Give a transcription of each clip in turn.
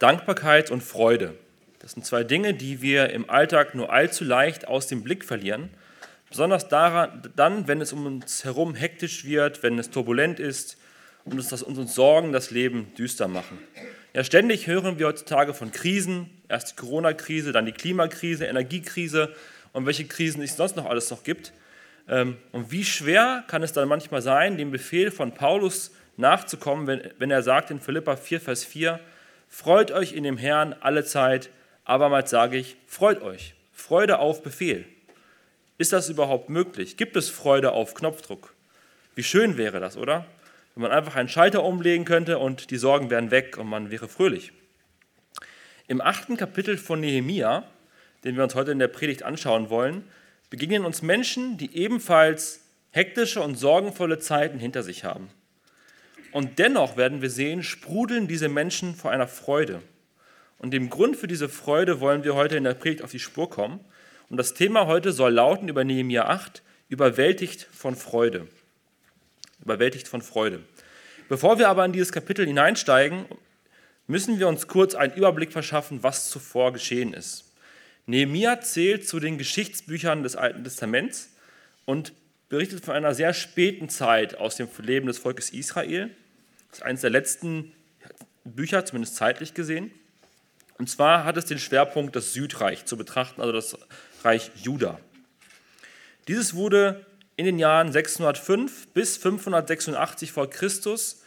Dankbarkeit und Freude. Das sind zwei Dinge, die wir im Alltag nur allzu leicht aus dem Blick verlieren. Besonders daran, dann, wenn es um uns herum hektisch wird, wenn es turbulent ist und uns, das, uns Sorgen das Leben düster machen. Ja, ständig hören wir heutzutage von Krisen, erst die Corona-Krise, dann die Klimakrise, Energiekrise und welche Krisen es sonst noch alles noch gibt. Ähm, und wie schwer kann es dann manchmal sein, dem Befehl von Paulus nachzukommen, wenn, wenn er sagt in Philippa 4, Vers 4, Freut euch in dem Herrn alle Zeit, abermals sage ich, freut euch. Freude auf Befehl. Ist das überhaupt möglich? Gibt es Freude auf Knopfdruck? Wie schön wäre das, oder? Wenn man einfach einen Schalter umlegen könnte und die Sorgen wären weg und man wäre fröhlich. Im achten Kapitel von Nehemia, den wir uns heute in der Predigt anschauen wollen, begegnen uns Menschen, die ebenfalls hektische und sorgenvolle Zeiten hinter sich haben. Und dennoch werden wir sehen, sprudeln diese Menschen vor einer Freude. Und dem Grund für diese Freude wollen wir heute in der Predigt auf die Spur kommen. Und das Thema heute soll lauten über Nehemiah 8, überwältigt von Freude. Überwältigt von Freude. Bevor wir aber in dieses Kapitel hineinsteigen, müssen wir uns kurz einen Überblick verschaffen, was zuvor geschehen ist. Nehemiah zählt zu den Geschichtsbüchern des Alten Testaments und berichtet von einer sehr späten Zeit aus dem Leben des Volkes Israel. Das ist eines der letzten Bücher, zumindest zeitlich gesehen. Und zwar hat es den Schwerpunkt, das Südreich zu betrachten, also das Reich Juda. Dieses wurde in den Jahren 605 bis 586 vor Christus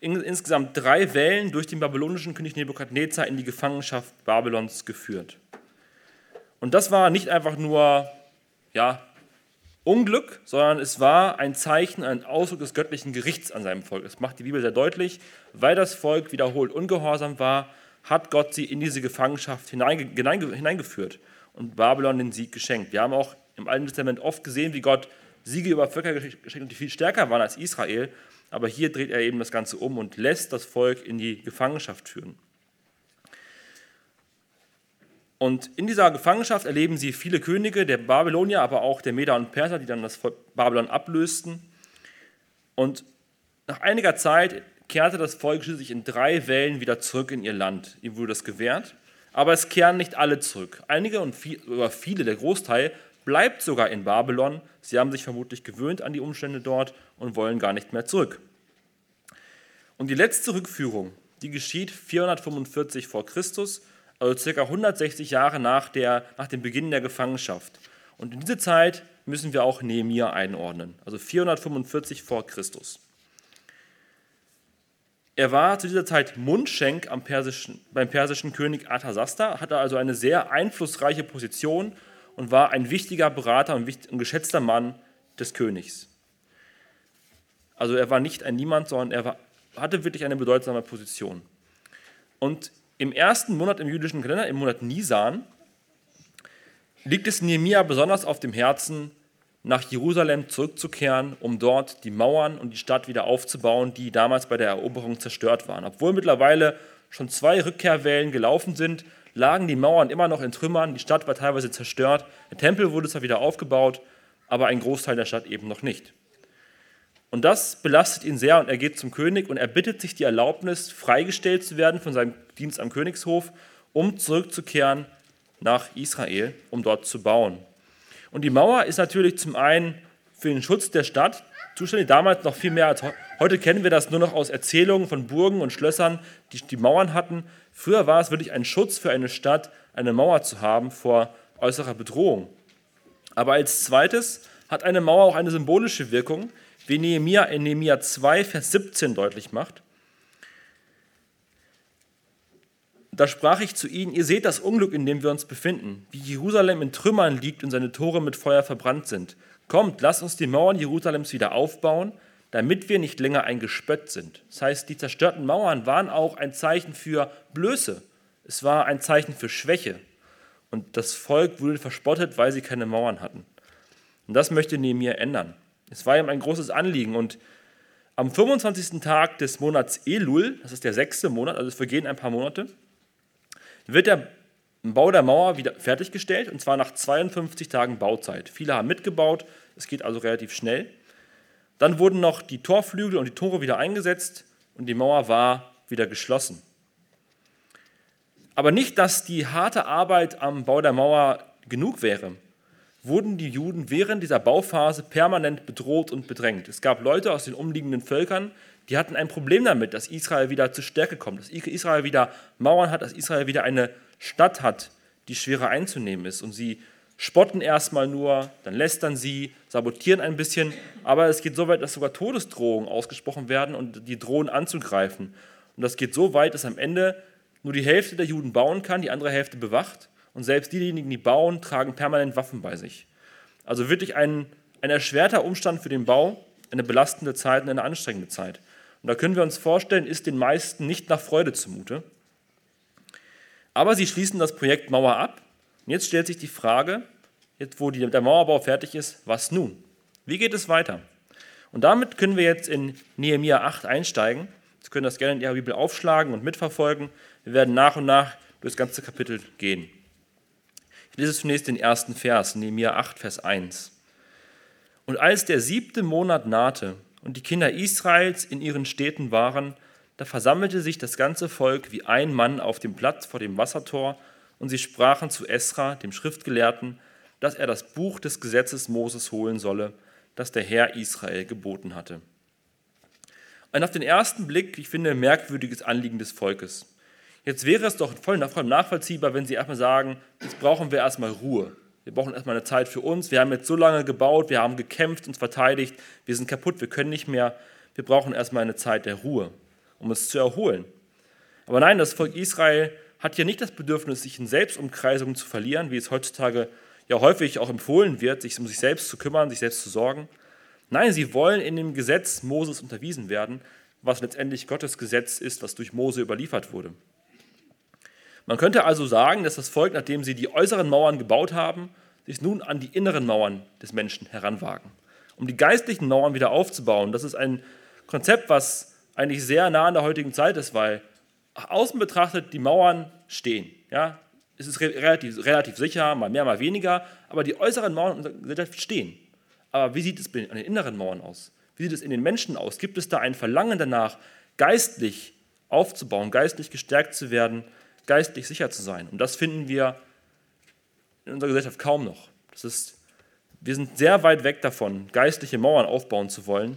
in insgesamt drei Wellen durch den babylonischen König Nebukadnezar in die Gefangenschaft Babylons geführt. Und das war nicht einfach nur ja, Unglück, sondern es war ein Zeichen, ein Ausdruck des göttlichen Gerichts an seinem Volk. Das macht die Bibel sehr deutlich. Weil das Volk wiederholt ungehorsam war, hat Gott sie in diese Gefangenschaft hineingeführt und Babylon den Sieg geschenkt. Wir haben auch im Alten Testament oft gesehen, wie Gott Siege über Völker geschenkt hat, die viel stärker waren als Israel. Aber hier dreht er eben das Ganze um und lässt das Volk in die Gefangenschaft führen. Und in dieser Gefangenschaft erleben sie viele Könige, der Babylonier, aber auch der Meder und Perser, die dann das Babylon ablösten. Und nach einiger Zeit kehrte das Volk schließlich in drei Wellen wieder zurück in ihr Land. Ihm wurde das gewährt. Aber es kehren nicht alle zurück. Einige und viel, oder viele, der Großteil, bleibt sogar in Babylon. Sie haben sich vermutlich gewöhnt an die Umstände dort und wollen gar nicht mehr zurück. Und die letzte Rückführung, die geschieht 445 vor Christus also circa 160 Jahre nach, der, nach dem Beginn der Gefangenschaft. Und in diese Zeit müssen wir auch Nehemiah einordnen, also 445 vor Christus. Er war zu dieser Zeit Mundschenk persischen, beim persischen König Arthasasta, hatte also eine sehr einflussreiche Position und war ein wichtiger Berater und geschätzter Mann des Königs. Also er war nicht ein Niemand, sondern er war, hatte wirklich eine bedeutsame Position. Und im ersten Monat im jüdischen Kalender, im Monat Nisan, liegt es Nehemia besonders auf dem Herzen, nach Jerusalem zurückzukehren, um dort die Mauern und die Stadt wieder aufzubauen, die damals bei der Eroberung zerstört waren. Obwohl mittlerweile schon zwei Rückkehrwellen gelaufen sind, lagen die Mauern immer noch in Trümmern, die Stadt war teilweise zerstört, der Tempel wurde zwar wieder aufgebaut, aber ein Großteil der Stadt eben noch nicht. Und das belastet ihn sehr und er geht zum König und er bittet sich die Erlaubnis, freigestellt zu werden von seinem Dienst am Königshof, um zurückzukehren nach Israel, um dort zu bauen. Und die Mauer ist natürlich zum einen für den Schutz der Stadt zuständig, damals noch viel mehr als heute. Heute kennen wir das nur noch aus Erzählungen von Burgen und Schlössern, die die Mauern hatten. Früher war es wirklich ein Schutz für eine Stadt, eine Mauer zu haben vor äußerer Bedrohung. Aber als zweites hat eine Mauer auch eine symbolische Wirkung, wie Nehemia in Nehemia 2, Vers 17 deutlich macht. Da sprach ich zu ihnen, ihr seht das Unglück, in dem wir uns befinden, wie Jerusalem in Trümmern liegt und seine Tore mit Feuer verbrannt sind. Kommt, lasst uns die Mauern Jerusalems wieder aufbauen, damit wir nicht länger ein Gespött sind. Das heißt, die zerstörten Mauern waren auch ein Zeichen für Blöße. Es war ein Zeichen für Schwäche. Und das Volk wurde verspottet, weil sie keine Mauern hatten. Und das möchte Nehemiah ändern. Es war ihm ein großes Anliegen und am 25. Tag des Monats Elul, das ist der sechste Monat, also es vergehen ein paar Monate, wird der Bau der Mauer wieder fertiggestellt und zwar nach 52 Tagen Bauzeit. Viele haben mitgebaut, es geht also relativ schnell. Dann wurden noch die Torflügel und die Tore wieder eingesetzt und die Mauer war wieder geschlossen. Aber nicht, dass die harte Arbeit am Bau der Mauer genug wäre, wurden die Juden während dieser Bauphase permanent bedroht und bedrängt. Es gab Leute aus den umliegenden Völkern, die hatten ein Problem damit, dass Israel wieder zur Stärke kommt, dass Israel wieder Mauern hat, dass Israel wieder eine Stadt hat, die schwerer einzunehmen ist. Und sie spotten erstmal nur, dann lästern sie, sabotieren ein bisschen, aber es geht so weit, dass sogar Todesdrohungen ausgesprochen werden und die drohen anzugreifen. Und das geht so weit, dass am Ende nur die Hälfte der Juden bauen kann, die andere Hälfte bewacht. Und selbst diejenigen, die bauen, tragen permanent Waffen bei sich. Also wirklich ein, ein erschwerter Umstand für den Bau, eine belastende Zeit und eine anstrengende Zeit. Und da können wir uns vorstellen, ist den meisten nicht nach Freude zumute. Aber sie schließen das Projekt Mauer ab. Und jetzt stellt sich die Frage, jetzt wo der Mauerbau fertig ist, was nun? Wie geht es weiter? Und damit können wir jetzt in Nehemiah 8 einsteigen. Sie können das gerne in Ihrer Bibel aufschlagen und mitverfolgen. Wir werden nach und nach durch das ganze Kapitel gehen. Ich lese zunächst den ersten Vers, Nehemiah 8, Vers 1. Und als der siebte Monat nahte und die Kinder Israels in ihren Städten waren, da versammelte sich das ganze Volk wie ein Mann auf dem Platz vor dem Wassertor, und sie sprachen zu Esra, dem Schriftgelehrten, dass er das Buch des Gesetzes Moses holen solle, das der Herr Israel geboten hatte. Ein auf den ersten Blick, ich finde, merkwürdiges Anliegen des Volkes. Jetzt wäre es doch voll nachvollziehbar, wenn sie erstmal sagen, jetzt brauchen wir erstmal Ruhe. Wir brauchen erstmal eine Zeit für uns. Wir haben jetzt so lange gebaut, wir haben gekämpft, uns verteidigt, wir sind kaputt, wir können nicht mehr. Wir brauchen erstmal eine Zeit der Ruhe um es zu erholen. Aber nein, das Volk Israel hat hier nicht das Bedürfnis, sich in Selbstumkreisungen zu verlieren, wie es heutzutage ja häufig auch empfohlen wird, sich um sich selbst zu kümmern, sich selbst zu sorgen. Nein, sie wollen in dem Gesetz Moses unterwiesen werden, was letztendlich Gottes Gesetz ist, was durch Mose überliefert wurde. Man könnte also sagen, dass das Volk, nachdem sie die äußeren Mauern gebaut haben, sich nun an die inneren Mauern des Menschen heranwagen, um die geistlichen Mauern wieder aufzubauen. Das ist ein Konzept, was eigentlich sehr nah an der heutigen Zeit ist, weil außen betrachtet die Mauern stehen. Ja? Es ist relativ, relativ sicher, mal mehr, mal weniger, aber die äußeren Mauern unserer Gesellschaft stehen. Aber wie sieht es an den inneren Mauern aus? Wie sieht es in den Menschen aus? Gibt es da ein Verlangen danach, geistlich aufzubauen, geistlich gestärkt zu werden, geistlich sicher zu sein? Und das finden wir in unserer Gesellschaft kaum noch. Das ist, wir sind sehr weit weg davon, geistliche Mauern aufbauen zu wollen.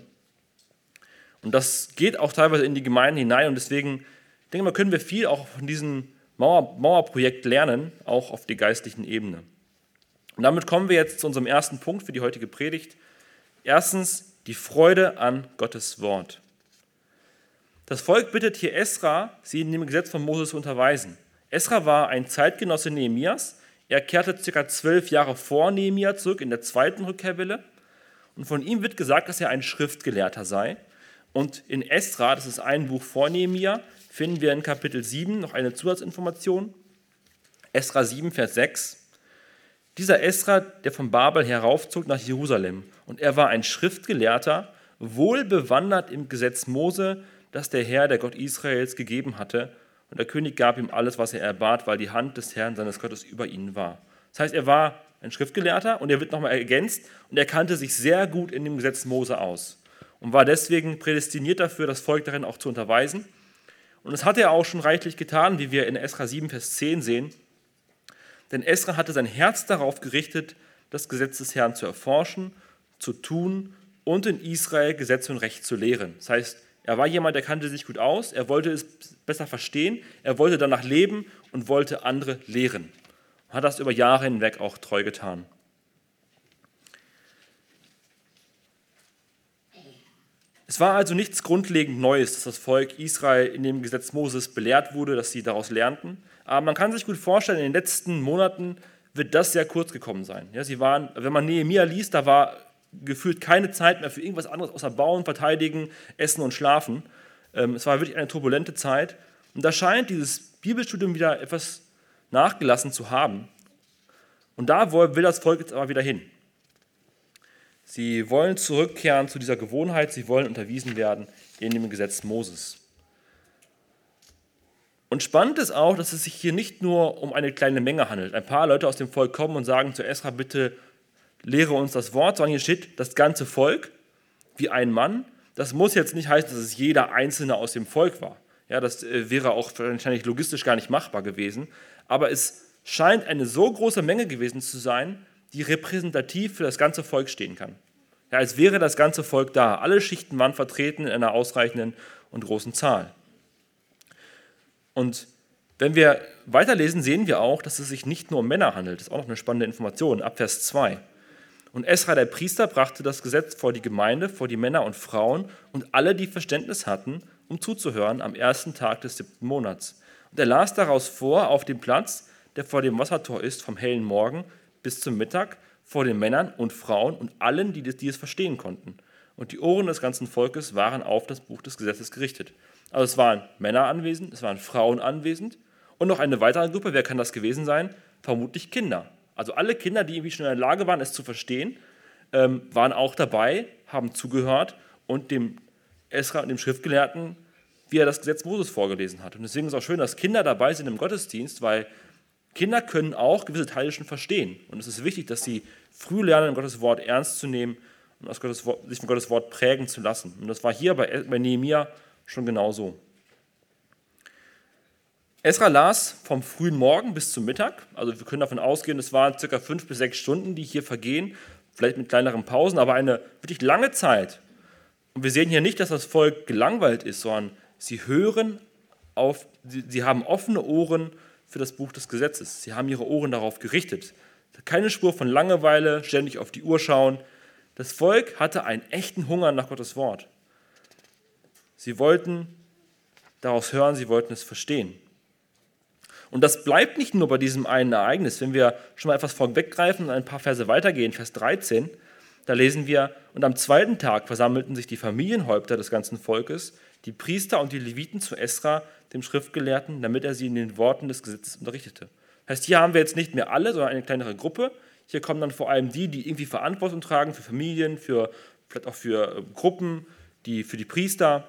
Und das geht auch teilweise in die Gemeinden hinein und deswegen denke mal, können wir viel auch von diesem Mauer, Mauerprojekt lernen, auch auf der geistlichen Ebene. Und damit kommen wir jetzt zu unserem ersten Punkt für die heutige Predigt. Erstens die Freude an Gottes Wort. Das Volk bittet hier Esra, sie in dem Gesetz von Moses zu unterweisen. Esra war ein Zeitgenosse Nehemias. Er kehrte ca. zwölf Jahre vor Nehemia zurück in der zweiten Rückkehrwelle. Und von ihm wird gesagt, dass er ein Schriftgelehrter sei. Und in Esra, das ist ein Buch vor Nehemia, finden wir in Kapitel 7 noch eine Zusatzinformation. Esra 7, Vers 6. Dieser Esra, der von Babel heraufzog nach Jerusalem, und er war ein Schriftgelehrter, wohl bewandert im Gesetz Mose, das der Herr, der Gott Israels, gegeben hatte. Und der König gab ihm alles, was er erbat, weil die Hand des Herrn seines Gottes über ihn war. Das heißt, er war ein Schriftgelehrter und er wird nochmal ergänzt und er kannte sich sehr gut in dem Gesetz Mose aus und war deswegen prädestiniert dafür, das Volk darin auch zu unterweisen. Und das hat er auch schon reichlich getan, wie wir in Esra 7, Vers 10 sehen. Denn Esra hatte sein Herz darauf gerichtet, das Gesetz des Herrn zu erforschen, zu tun und in Israel Gesetz und Recht zu lehren. Das heißt, er war jemand, der kannte sich gut aus, er wollte es besser verstehen, er wollte danach leben und wollte andere lehren. Hat das über Jahre hinweg auch treu getan. Es war also nichts grundlegend Neues, dass das Volk Israel in dem Gesetz Moses belehrt wurde, dass sie daraus lernten. Aber man kann sich gut vorstellen, in den letzten Monaten wird das sehr kurz gekommen sein. Ja, sie waren, wenn man Nehemiah liest, da war gefühlt keine Zeit mehr für irgendwas anderes außer Bauen, Verteidigen, Essen und Schlafen. Ähm, es war wirklich eine turbulente Zeit. Und da scheint dieses Bibelstudium wieder etwas nachgelassen zu haben. Und da will das Volk jetzt aber wieder hin. Sie wollen zurückkehren zu dieser Gewohnheit, sie wollen unterwiesen werden in dem Gesetz Moses. Und spannend ist auch, dass es sich hier nicht nur um eine kleine Menge handelt. Ein paar Leute aus dem Volk kommen und sagen zu Esra, bitte lehre uns das Wort, sondern hier steht das ganze Volk wie ein Mann. Das muss jetzt nicht heißen, dass es jeder Einzelne aus dem Volk war. Ja, das äh, wäre auch wahrscheinlich logistisch gar nicht machbar gewesen. Aber es scheint eine so große Menge gewesen zu sein, die repräsentativ für das ganze Volk stehen kann. Ja, als wäre das ganze Volk da. Alle Schichten waren vertreten in einer ausreichenden und großen Zahl. Und wenn wir weiterlesen, sehen wir auch, dass es sich nicht nur um Männer handelt. Das ist auch noch eine spannende Information, ab Vers 2. Und Esra, der Priester, brachte das Gesetz vor die Gemeinde, vor die Männer und Frauen und alle, die Verständnis hatten, um zuzuhören am ersten Tag des siebten Monats. Und er las daraus vor auf dem Platz, der vor dem Wassertor ist, vom hellen Morgen bis zum Mittag, vor den Männern und Frauen und allen, die, es verstehen konnten. Und die Ohren des ganzen Volkes waren auf das Buch des Gesetzes gerichtet. Also es waren Männer anwesend, es waren Frauen anwesend und noch eine weitere Gruppe, wer kann das gewesen sein? Vermutlich Kinder. Also alle Kinder, die irgendwie schon in der Lage waren, es zu verstehen, ähm, waren auch dabei, haben zugehört und dem Esra und dem Schriftgelehrten, wie er das Gesetz Moses vorgelesen hat. Und deswegen ist es auch schön, dass Kinder dabei sind im Gottesdienst, weil Kinder können auch gewisse Teile schon verstehen. Und es ist wichtig, dass sie früh lernen, Gottes Wort ernst zu nehmen und Gottes Wort, sich von Gottes Wort prägen zu lassen. Und das war hier bei, bei Nehemia schon genauso. Esra las vom frühen Morgen bis zum Mittag. Also wir können davon ausgehen, es waren circa fünf bis sechs Stunden, die hier vergehen, vielleicht mit kleineren Pausen, aber eine wirklich lange Zeit. Und wir sehen hier nicht, dass das Volk gelangweilt ist, sondern sie hören auf, sie, sie haben offene Ohren für das Buch des Gesetzes. Sie haben ihre Ohren darauf gerichtet. Keine Spur von Langeweile, ständig auf die Uhr schauen. Das Volk hatte einen echten Hunger nach Gottes Wort. Sie wollten daraus hören, sie wollten es verstehen. Und das bleibt nicht nur bei diesem einen Ereignis. Wenn wir schon mal etwas vorweggreifen und ein paar Verse weitergehen, Vers 13, da lesen wir, und am zweiten Tag versammelten sich die Familienhäupter des ganzen Volkes, die Priester und die Leviten zu Esra, dem Schriftgelehrten, damit er sie in den Worten des Gesetzes unterrichtete. Heißt, hier haben wir jetzt nicht mehr alle, sondern eine kleinere Gruppe. Hier kommen dann vor allem die, die irgendwie Verantwortung tragen für Familien, für vielleicht auch für äh, Gruppen, die für die Priester.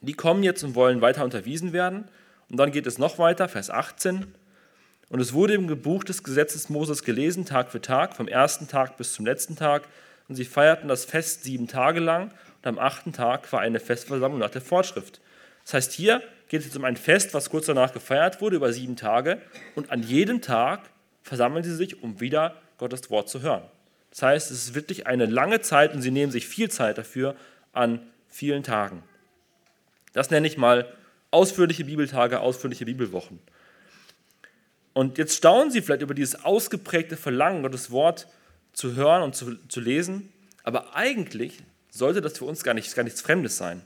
Die kommen jetzt und wollen weiter unterwiesen werden. Und dann geht es noch weiter, Vers 18. Und es wurde im Buch des Gesetzes Moses gelesen, Tag für Tag, vom ersten Tag bis zum letzten Tag. Und sie feierten das Fest sieben Tage lang. Und am achten Tag war eine Festversammlung nach der Fortschrift. Das heißt, hier geht es jetzt um ein Fest, was kurz danach gefeiert wurde, über sieben Tage. Und an jedem Tag versammeln sie sich, um wieder Gottes Wort zu hören. Das heißt, es ist wirklich eine lange Zeit und sie nehmen sich viel Zeit dafür an vielen Tagen. Das nenne ich mal ausführliche Bibeltage, ausführliche Bibelwochen. Und jetzt staunen Sie vielleicht über dieses ausgeprägte Verlangen, Gottes Wort zu hören und zu, zu lesen. Aber eigentlich sollte das für uns gar, nicht, gar nichts Fremdes sein.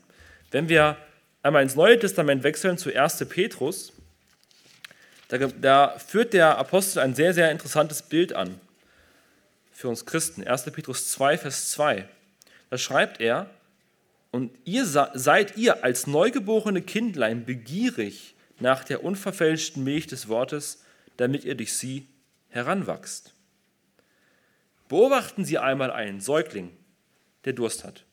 Wenn wir einmal ins Neue Testament wechseln zu 1. Petrus, da, da führt der Apostel ein sehr, sehr interessantes Bild an für uns Christen. 1. Petrus 2, Vers 2. Da schreibt er, und ihr seid ihr als neugeborene Kindlein begierig nach der unverfälschten Milch des Wortes, damit ihr durch sie heranwachst. Beobachten Sie einmal einen Säugling, der Durst hat.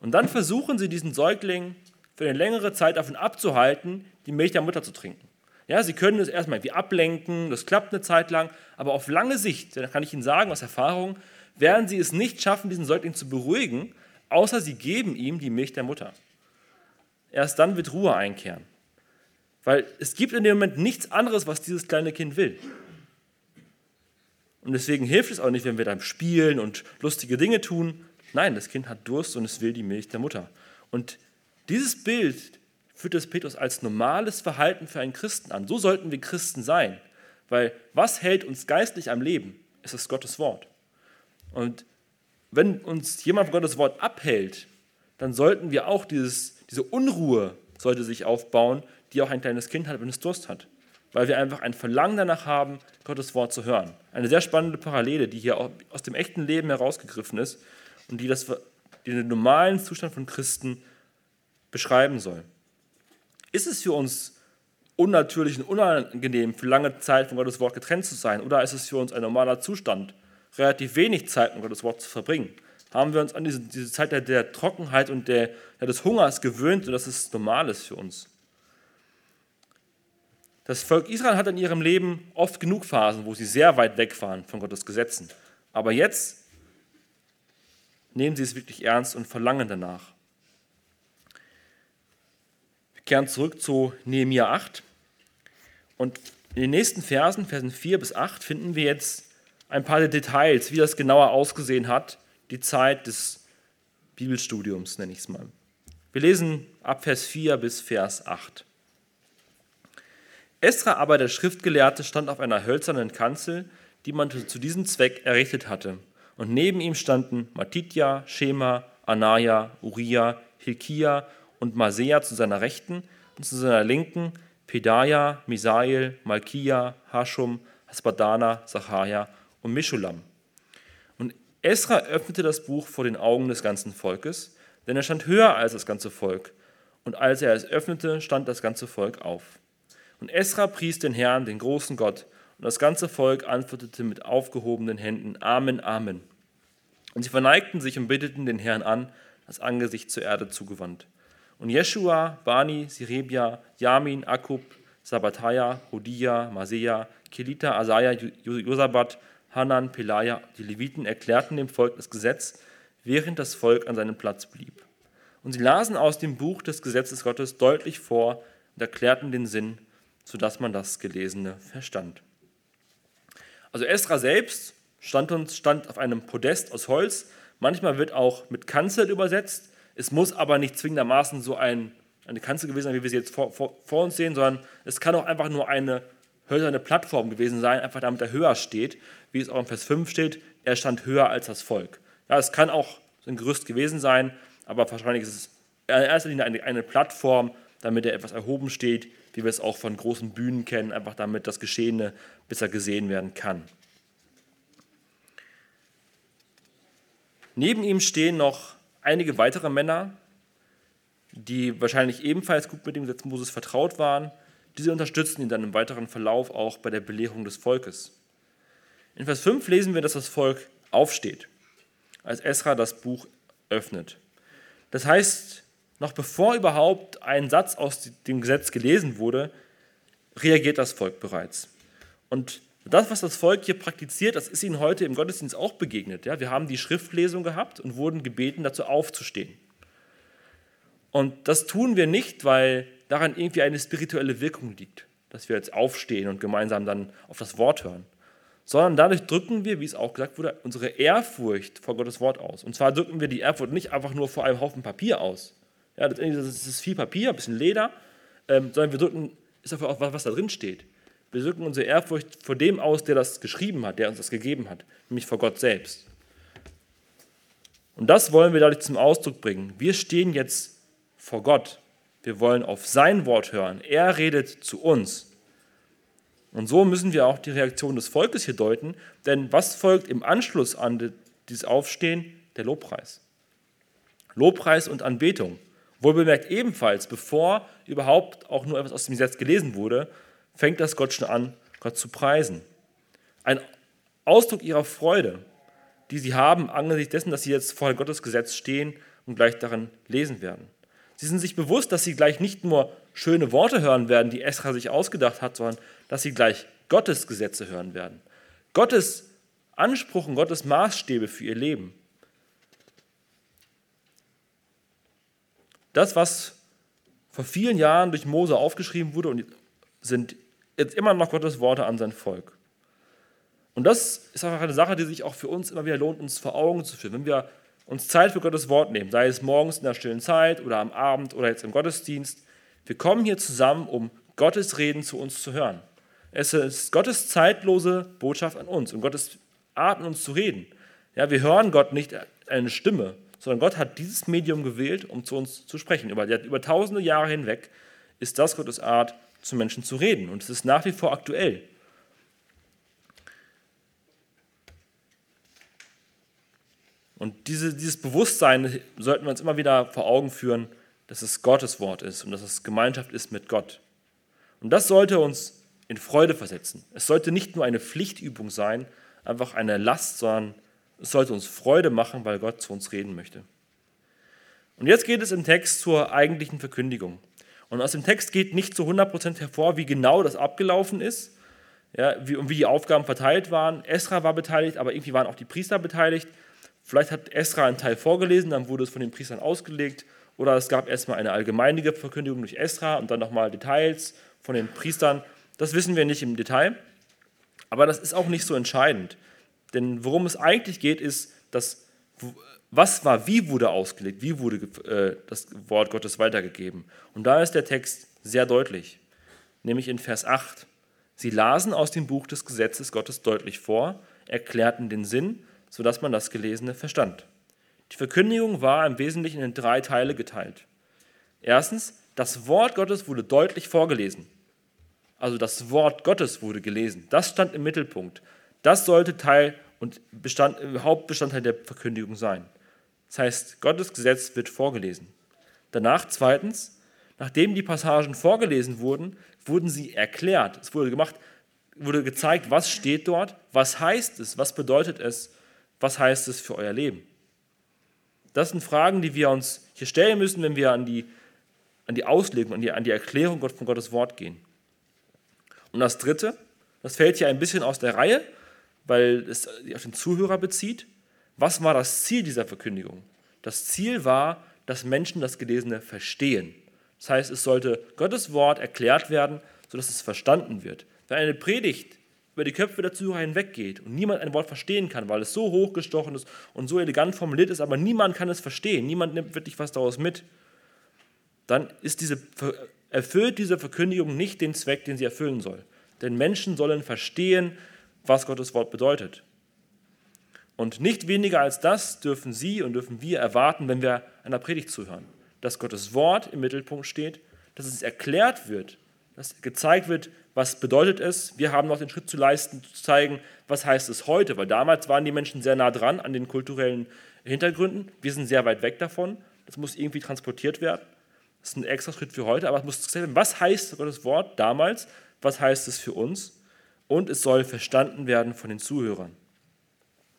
Und dann versuchen Sie diesen Säugling für eine längere Zeit davon abzuhalten, die Milch der Mutter zu trinken. Ja, Sie können es erstmal wie ablenken, das klappt eine Zeit lang, aber auf lange Sicht, da kann ich Ihnen sagen aus Erfahrung, werden Sie es nicht schaffen, diesen Säugling zu beruhigen, außer sie geben ihm die Milch der Mutter. Erst dann wird Ruhe einkehren. Weil es gibt in dem Moment nichts anderes, was dieses kleine Kind will. Und deswegen hilft es auch nicht, wenn wir dann spielen und lustige Dinge tun. Nein, das Kind hat Durst und es will die Milch der Mutter. Und dieses Bild führt das Petrus als normales Verhalten für einen Christen an. So sollten wir Christen sein. Weil was hält uns geistlich am Leben? Es ist Gottes Wort. Und wenn uns jemand von Gottes Wort abhält, dann sollten wir auch dieses, diese Unruhe sollte sich aufbauen, die auch ein kleines Kind hat, wenn es Durst hat. Weil wir einfach ein Verlangen danach haben, Gottes Wort zu hören. Eine sehr spannende Parallele, die hier aus dem echten Leben herausgegriffen ist und die, das, die den normalen Zustand von Christen beschreiben soll. Ist es für uns unnatürlich und unangenehm, für lange Zeit von Gottes Wort getrennt zu sein? Oder ist es für uns ein normaler Zustand, relativ wenig Zeit mit Gottes Wort zu verbringen. Haben wir uns an diese, diese Zeit der, der, Trockenheit und der, ja, des Hungers gewöhnt und das ist Normales für uns. Das Volk Israel hat in ihrem Leben oft genug Phasen, wo sie sehr weit weg waren von Gottes Gesetzen. Aber jetzt nehmen sie es wirklich ernst und verlangen danach. kehren zurück zu Nehemiah 8. Und in den nächsten Versen, Versen 4 bis 8, finden wir jetzt ein paar Details, wie das genauer ausgesehen hat, die Zeit des Bibelstudiums, nenne ich es mal. Wir lesen ab Vers 4 bis Vers 8. Esra aber, der Schriftgelehrte, stand auf einer hölzernen Kanzel, die man zu diesem Zweck errichtet hatte. Und neben ihm standen Matitja, Schema, Anaya, Uriah, Hilkia und Masea zu seiner Rechten und zu seiner Linken Pedaja, Misael, Malkia, Hashum, Hasbadana, Zacharia und Mischulam. Und Esra öffnete das Buch vor den Augen des ganzen Volkes, denn er stand höher als das ganze Volk. Und als er es öffnete, stand das ganze Volk auf. Und Esra pries den Herrn, den großen Gott, und das ganze Volk antwortete mit aufgehobenen Händen, Amen, Amen. Und sie verneigten sich und beteten den Herrn an, das Angesicht zur Erde zugewandt. Und Jeschua, Bani, Sirebia, Yamin, Akub, Sabbataya, Hodia, Masea, Kelita, Asaja, Josabat, Hanan, Pelaja, die Leviten erklärten dem Volk das Gesetz, während das Volk an seinem Platz blieb. Und sie lasen aus dem Buch des Gesetzes Gottes deutlich vor und erklärten den Sinn, sodass man das Gelesene verstand. Also Esra selbst stand, uns, stand auf einem Podest aus Holz. Manchmal wird auch mit Kanzel übersetzt. Es muss aber nicht zwingendermaßen so ein, eine Kanzel gewesen sein, wie wir sie jetzt vor, vor, vor uns sehen, sondern es kann auch einfach nur eine hölzerne Plattform gewesen sein, einfach damit er höher steht, wie es auch in Vers 5 steht, er stand höher als das Volk. Ja, es kann auch ein Gerüst gewesen sein, aber wahrscheinlich ist es in erster Linie eine, eine Plattform, damit er etwas erhoben steht, wie wir es auch von großen Bühnen kennen, einfach damit das Geschehene besser gesehen werden kann. Neben ihm stehen noch einige weitere Männer, die wahrscheinlich ebenfalls gut mit dem Gesetz Moses vertraut waren. Diese unterstützen ihn dann im weiteren Verlauf auch bei der Belehrung des Volkes. In Vers 5 lesen wir, dass das Volk aufsteht, als Esra das Buch öffnet. Das heißt, noch bevor überhaupt ein Satz aus dem Gesetz gelesen wurde, reagiert das Volk bereits. Und das, was das Volk hier praktiziert, das ist ihnen heute im Gottesdienst auch begegnet. Ja, wir haben die Schriftlesung gehabt und wurden gebeten, dazu aufzustehen. Und das tun wir nicht, weil daran irgendwie eine spirituelle Wirkung liegt, dass wir jetzt aufstehen und gemeinsam dann auf das Wort hören, sondern dadurch drücken wir, wie es auch gesagt wurde, unsere Ehrfurcht vor Gottes Wort aus. Und zwar drücken wir die Ehrfurcht nicht einfach nur vor einem Haufen Papier aus. Ja, das ist viel Papier, ein bisschen Leder, ähm, sondern wir drücken, ist dafür auch was, was da drin steht. Wir drücken unsere Ehrfurcht vor dem aus, der das geschrieben hat, der uns das gegeben hat, nämlich vor Gott selbst. Und das wollen wir dadurch zum Ausdruck bringen. Wir stehen jetzt vor Gott. Wir wollen auf sein Wort hören. Er redet zu uns. Und so müssen wir auch die Reaktion des Volkes hier deuten, denn was folgt im Anschluss an dieses Aufstehen? Der Lobpreis. Lobpreis und Anbetung. Wohlbemerkt ebenfalls, bevor überhaupt auch nur etwas aus dem Gesetz gelesen wurde, fängt das Gott schon an, Gott zu preisen. Ein Ausdruck ihrer Freude, die sie haben angesichts dessen, dass sie jetzt vor Gottes Gesetz stehen und gleich darin lesen werden. Sie sind sich bewusst, dass sie gleich nicht nur schöne Worte hören werden, die Esra sich ausgedacht hat, sondern dass sie gleich Gottes Gesetze hören werden. Gottes Anspruch und Gottes Maßstäbe für ihr Leben. Das, was vor vielen Jahren durch Mose aufgeschrieben wurde und sind jetzt immer noch Gottes Worte an sein Volk. Und das ist auch eine Sache, die sich auch für uns immer wieder lohnt, uns vor Augen zu führen. Wenn wir uns Zeit für Gottes Wort nehmen, sei es morgens in der stillen Zeit oder am Abend oder jetzt im Gottesdienst, wir kommen hier zusammen, um Gottes Reden zu uns zu hören. Es ist Gottes zeitlose Botschaft an uns und Gottes Art, mit uns zu reden. Ja, wir hören Gott nicht eine Stimme, sondern Gott hat dieses Medium gewählt, um zu uns zu sprechen. Über, über tausende Jahre hinweg ist das Gottes Art, zu Menschen zu reden. Und es ist nach wie vor aktuell. Und diese, dieses Bewusstsein sollten wir uns immer wieder vor Augen führen, dass es Gottes Wort ist und dass es Gemeinschaft ist mit Gott. Und das sollte uns in Freude versetzen. Es sollte nicht nur eine Pflichtübung sein, einfach eine Last, sondern es sollte uns Freude machen, weil Gott zu uns reden möchte. Und jetzt geht es im Text zur eigentlichen Verkündigung. Und aus dem Text geht nicht zu 100% hervor, wie genau das abgelaufen ist ja, wie, und wie die Aufgaben verteilt waren. Esra war beteiligt, aber irgendwie waren auch die Priester beteiligt. Vielleicht hat Esra einen Teil vorgelesen, dann wurde es von den Priestern ausgelegt oder es gab erstmal eine allgemeine Verkündigung durch Esra und dann nochmal Details von den Priestern. Das wissen wir nicht im Detail, aber das ist auch nicht so entscheidend. Denn worum es eigentlich geht, ist, dass was war, wie wurde ausgelegt, wie wurde äh, das Wort Gottes weitergegeben. Und da ist der Text sehr deutlich, nämlich in Vers 8. Sie lasen aus dem Buch des Gesetzes Gottes deutlich vor, erklärten den Sinn, sodass man das Gelesene verstand. Die Verkündigung war im Wesentlichen in drei Teile geteilt. Erstens, das Wort Gottes wurde deutlich vorgelesen. Also das Wort Gottes wurde gelesen. Das stand im Mittelpunkt. Das sollte Teil und Bestand, Hauptbestandteil der Verkündigung sein. Das heißt, Gottes Gesetz wird vorgelesen. Danach zweitens, nachdem die Passagen vorgelesen wurden, wurden sie erklärt. Es wurde gemacht, wurde gezeigt, was steht dort, was heißt es, was bedeutet es, was heißt es für euer Leben. Das sind Fragen, die wir uns hier stellen müssen, wenn wir an die, an die Auslegung, an die, an die Erklärung von Gottes Wort gehen. Und das Dritte, das fällt hier ein bisschen aus der Reihe, weil es sich auf den Zuhörer bezieht. Was war das Ziel dieser Verkündigung? Das Ziel war, dass Menschen das Gelesene verstehen. Das heißt, es sollte Gottes Wort erklärt werden, sodass es verstanden wird. Wenn eine Predigt über die Köpfe der Zuhörer hinweggeht und niemand ein Wort verstehen kann, weil es so hochgestochen ist und so elegant formuliert ist, aber niemand kann es verstehen, niemand nimmt wirklich was daraus mit, dann diese, erfüllt diese Verkündigung nicht den Zweck, den sie erfüllen soll. Denn Menschen sollen verstehen, was Gottes Wort bedeutet. Und nicht weniger als das dürfen Sie und dürfen wir erwarten, wenn wir einer Predigt zuhören. Dass Gottes Wort im Mittelpunkt steht, dass es erklärt wird, dass gezeigt wird, was bedeutet es? Wir haben noch den Schritt zu leisten, zu zeigen, was heißt es heute, weil damals waren die Menschen sehr nah dran an den kulturellen Hintergründen. Wir sind sehr weit weg davon. Das muss irgendwie transportiert werden. Das ist ein extra Schritt für heute, aber es muss gesagt werden, was heißt Gottes Wort damals? Was heißt es für uns? Und es soll verstanden werden von den Zuhörern.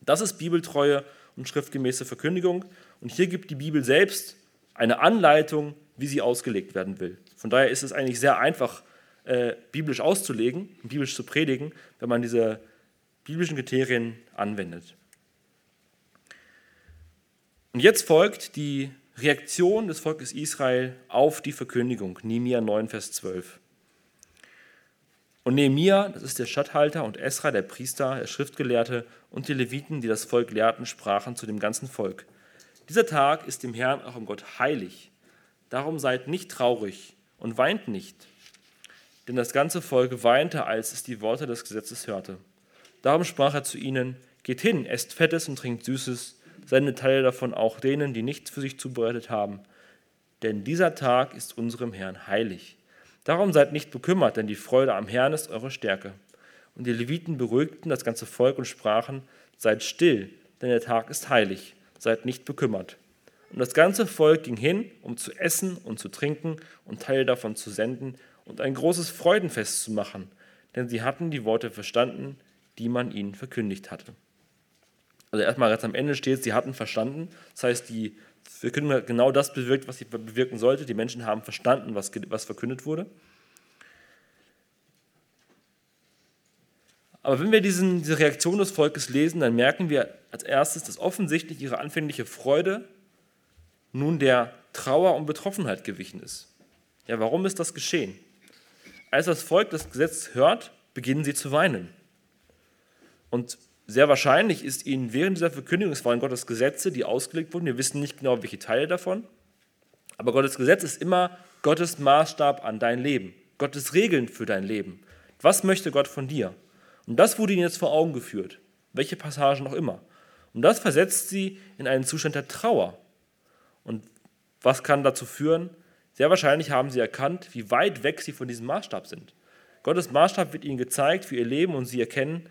Das ist bibeltreue und schriftgemäße Verkündigung. Und hier gibt die Bibel selbst eine Anleitung, wie sie ausgelegt werden will. Von daher ist es eigentlich sehr einfach, äh, biblisch auszulegen, biblisch zu predigen, wenn man diese biblischen Kriterien anwendet. Und jetzt folgt die Reaktion des Volkes Israel auf die Verkündigung, Nehemiah 9, Vers 12. Und Nehemiah, das ist der Statthalter, und Esra, der Priester, der Schriftgelehrte und die Leviten, die das Volk lehrten, sprachen zu dem ganzen Volk. Dieser Tag ist dem Herrn, auch im Gott, heilig. Darum seid nicht traurig und weint nicht, denn das ganze Volk weinte, als es die Worte des Gesetzes hörte. Darum sprach er zu ihnen, Geht hin, esst Fettes und trinkt Süßes, sendet Teile davon auch denen, die nichts für sich zubereitet haben. Denn dieser Tag ist unserem Herrn heilig. Darum seid nicht bekümmert, denn die Freude am Herrn ist eure Stärke. Und die Leviten beruhigten das ganze Volk und sprachen, Seid still, denn der Tag ist heilig, seid nicht bekümmert. Und das ganze Volk ging hin, um zu essen und zu trinken und Teile davon zu senden und ein großes Freudenfest zu machen, denn sie hatten die Worte verstanden, die man ihnen verkündigt hatte. Also erstmal ganz am Ende steht, sie hatten verstanden. Das heißt, die Verkündung hat genau das bewirkt, was sie bewirken sollte. Die Menschen haben verstanden, was, was verkündet wurde. Aber wenn wir diesen, diese Reaktion des Volkes lesen, dann merken wir als erstes, dass offensichtlich ihre anfängliche Freude nun der Trauer und Betroffenheit gewichen ist. Ja, warum ist das geschehen? Als das Volk das Gesetz hört, beginnen sie zu weinen. Und sehr wahrscheinlich ist ihnen während dieser Verkündigung, es waren Gottes Gesetze, die ausgelegt wurden, wir wissen nicht genau, welche Teile davon, aber Gottes Gesetz ist immer Gottes Maßstab an dein Leben, Gottes Regeln für dein Leben. Was möchte Gott von dir? Und das wurde ihnen jetzt vor Augen geführt, welche Passagen auch immer. Und das versetzt sie in einen Zustand der Trauer. Und was kann dazu führen? Sehr wahrscheinlich haben sie erkannt, wie weit weg sie von diesem Maßstab sind. Gottes Maßstab wird ihnen gezeigt für ihr Leben und sie erkennen,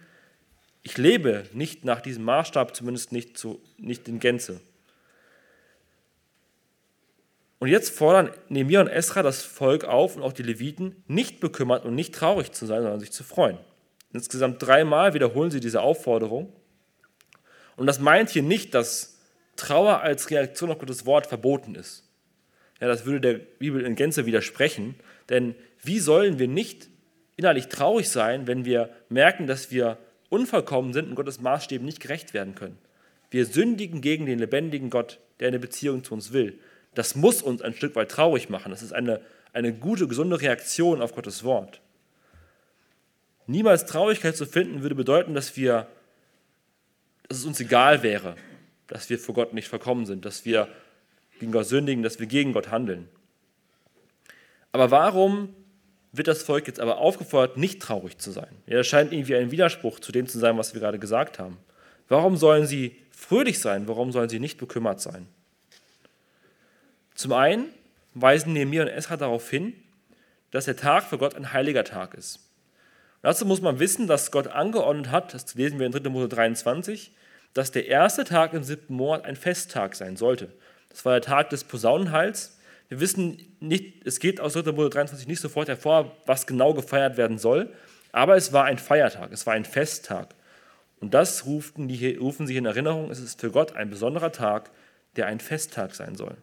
ich lebe nicht nach diesem Maßstab, zumindest nicht, zu, nicht in Gänze. Und jetzt fordern Nehemiah und Esra das Volk auf und auch die Leviten, nicht bekümmert und nicht traurig zu sein, sondern sich zu freuen. Insgesamt dreimal wiederholen sie diese Aufforderung. Und das meint hier nicht, dass Trauer als Reaktion auf Gottes Wort verboten ist. Ja, das würde der Bibel in Gänze widersprechen. Denn wie sollen wir nicht innerlich traurig sein, wenn wir merken, dass wir unvollkommen sind und Gottes Maßstäben nicht gerecht werden können? Wir sündigen gegen den lebendigen Gott, der eine Beziehung zu uns will. Das muss uns ein Stück weit traurig machen. Das ist eine, eine gute, gesunde Reaktion auf Gottes Wort. Niemals Traurigkeit zu finden, würde bedeuten, dass wir, dass es uns egal wäre, dass wir vor Gott nicht vollkommen sind, dass wir gegen Gott sündigen, dass wir gegen Gott handeln. Aber warum wird das Volk jetzt aber aufgefordert, nicht traurig zu sein? Ja, das scheint irgendwie ein Widerspruch zu dem zu sein, was wir gerade gesagt haben. Warum sollen sie fröhlich sein? Warum sollen sie nicht bekümmert sein? Zum einen weisen Nehemiah und Esra darauf hin, dass der Tag für Gott ein heiliger Tag ist. dazu muss man wissen, dass Gott angeordnet hat, das lesen wir in 3. Mose 23, dass der erste Tag im siebten Monat ein Festtag sein sollte. Das war der Tag des Posaunenhals. Wir wissen nicht, es geht aus 3. Mose 23 nicht sofort hervor, was genau gefeiert werden soll, aber es war ein Feiertag, es war ein Festtag. Und das rufen, die, rufen sich in Erinnerung, es ist für Gott ein besonderer Tag, der ein Festtag sein soll.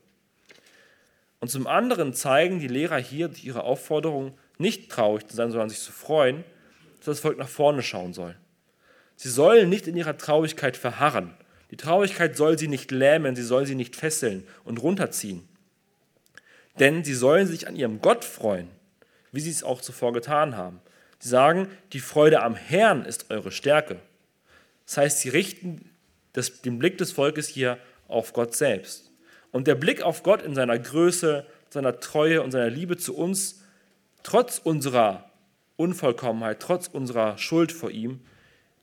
Und zum anderen zeigen die Lehrer hier durch ihre Aufforderung, nicht traurig zu sein, sondern sich zu freuen, dass das Volk nach vorne schauen soll. Sie sollen nicht in ihrer Traurigkeit verharren. Die Traurigkeit soll sie nicht lähmen, sie soll sie nicht fesseln und runterziehen. Denn sie sollen sich an ihrem Gott freuen, wie sie es auch zuvor getan haben. Sie sagen, die Freude am Herrn ist eure Stärke. Das heißt, sie richten das, den Blick des Volkes hier auf Gott selbst. Und der Blick auf Gott in seiner Größe, seiner Treue und seiner Liebe zu uns, trotz unserer Unvollkommenheit, trotz unserer Schuld vor ihm,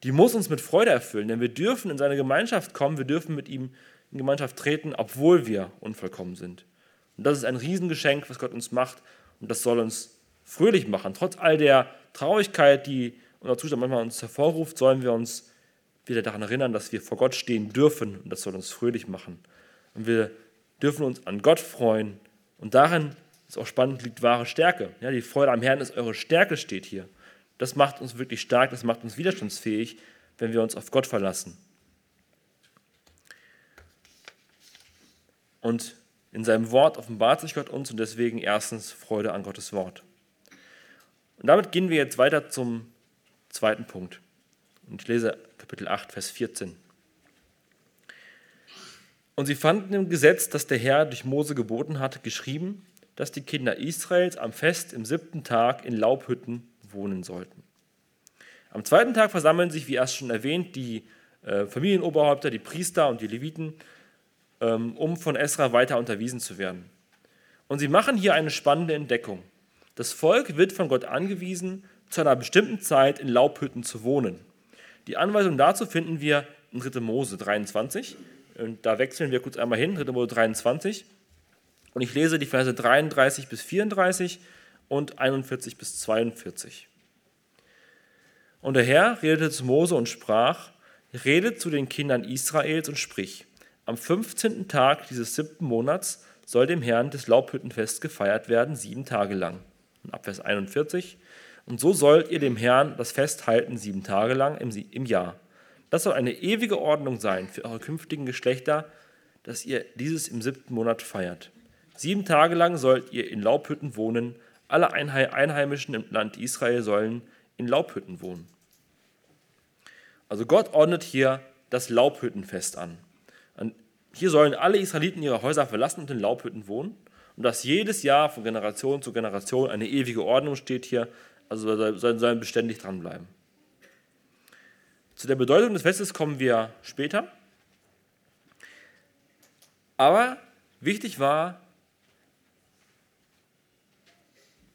die muss uns mit Freude erfüllen, denn wir dürfen in seine Gemeinschaft kommen, wir dürfen mit ihm in Gemeinschaft treten, obwohl wir unvollkommen sind. Und das ist ein Riesengeschenk, was Gott uns macht und das soll uns fröhlich machen. Trotz all der Traurigkeit, die unser Zustand manchmal uns hervorruft, sollen wir uns wieder daran erinnern, dass wir vor Gott stehen dürfen und das soll uns fröhlich machen. Und wir dürfen uns an Gott freuen und darin ist auch spannend, liegt wahre Stärke. Ja, die Freude am Herrn ist eure Stärke, steht hier. Das macht uns wirklich stark, das macht uns widerstandsfähig, wenn wir uns auf Gott verlassen. Und in seinem Wort offenbart sich Gott uns und deswegen erstens Freude an Gottes Wort. Und damit gehen wir jetzt weiter zum zweiten Punkt. Und ich lese Kapitel 8, Vers 14. Und sie fanden im Gesetz, das der Herr durch Mose geboten hatte, geschrieben, dass die Kinder Israels am Fest im siebten Tag in Laubhütten wohnen sollten. Am zweiten Tag versammeln sich, wie erst schon erwähnt, die äh, Familienoberhäupter, die Priester und die Leviten, ähm, um von Esra weiter unterwiesen zu werden. Und sie machen hier eine spannende Entdeckung. Das Volk wird von Gott angewiesen, zu einer bestimmten Zeit in Laubhütten zu wohnen. Die Anweisung dazu finden wir in 3. Mose 23. Und da wechseln wir kurz einmal hin, 3. Mose 23. Und ich lese die Verse 33 bis 34 und 41 bis 42. Und der Herr redete zu Mose und sprach, redet zu den Kindern Israels und sprich, am 15. Tag dieses siebten Monats soll dem Herrn des Laubhüttenfest gefeiert werden, sieben Tage lang. Und ab Vers 41, und so sollt ihr dem Herrn das Fest halten, sieben Tage lang im, im Jahr. Das soll eine ewige Ordnung sein für eure künftigen Geschlechter, dass ihr dieses im siebten Monat feiert. Sieben Tage lang sollt ihr in Laubhütten wohnen, alle Einheimischen im Land Israel sollen in Laubhütten wohnen. Also Gott ordnet hier das Laubhüttenfest an. Hier sollen alle Israeliten ihre Häuser verlassen und in Laubhütten wohnen. Und dass jedes Jahr von Generation zu Generation eine ewige Ordnung steht hier, also sollen, beständig dranbleiben. Zu der Bedeutung des Festes kommen wir später. Aber wichtig war,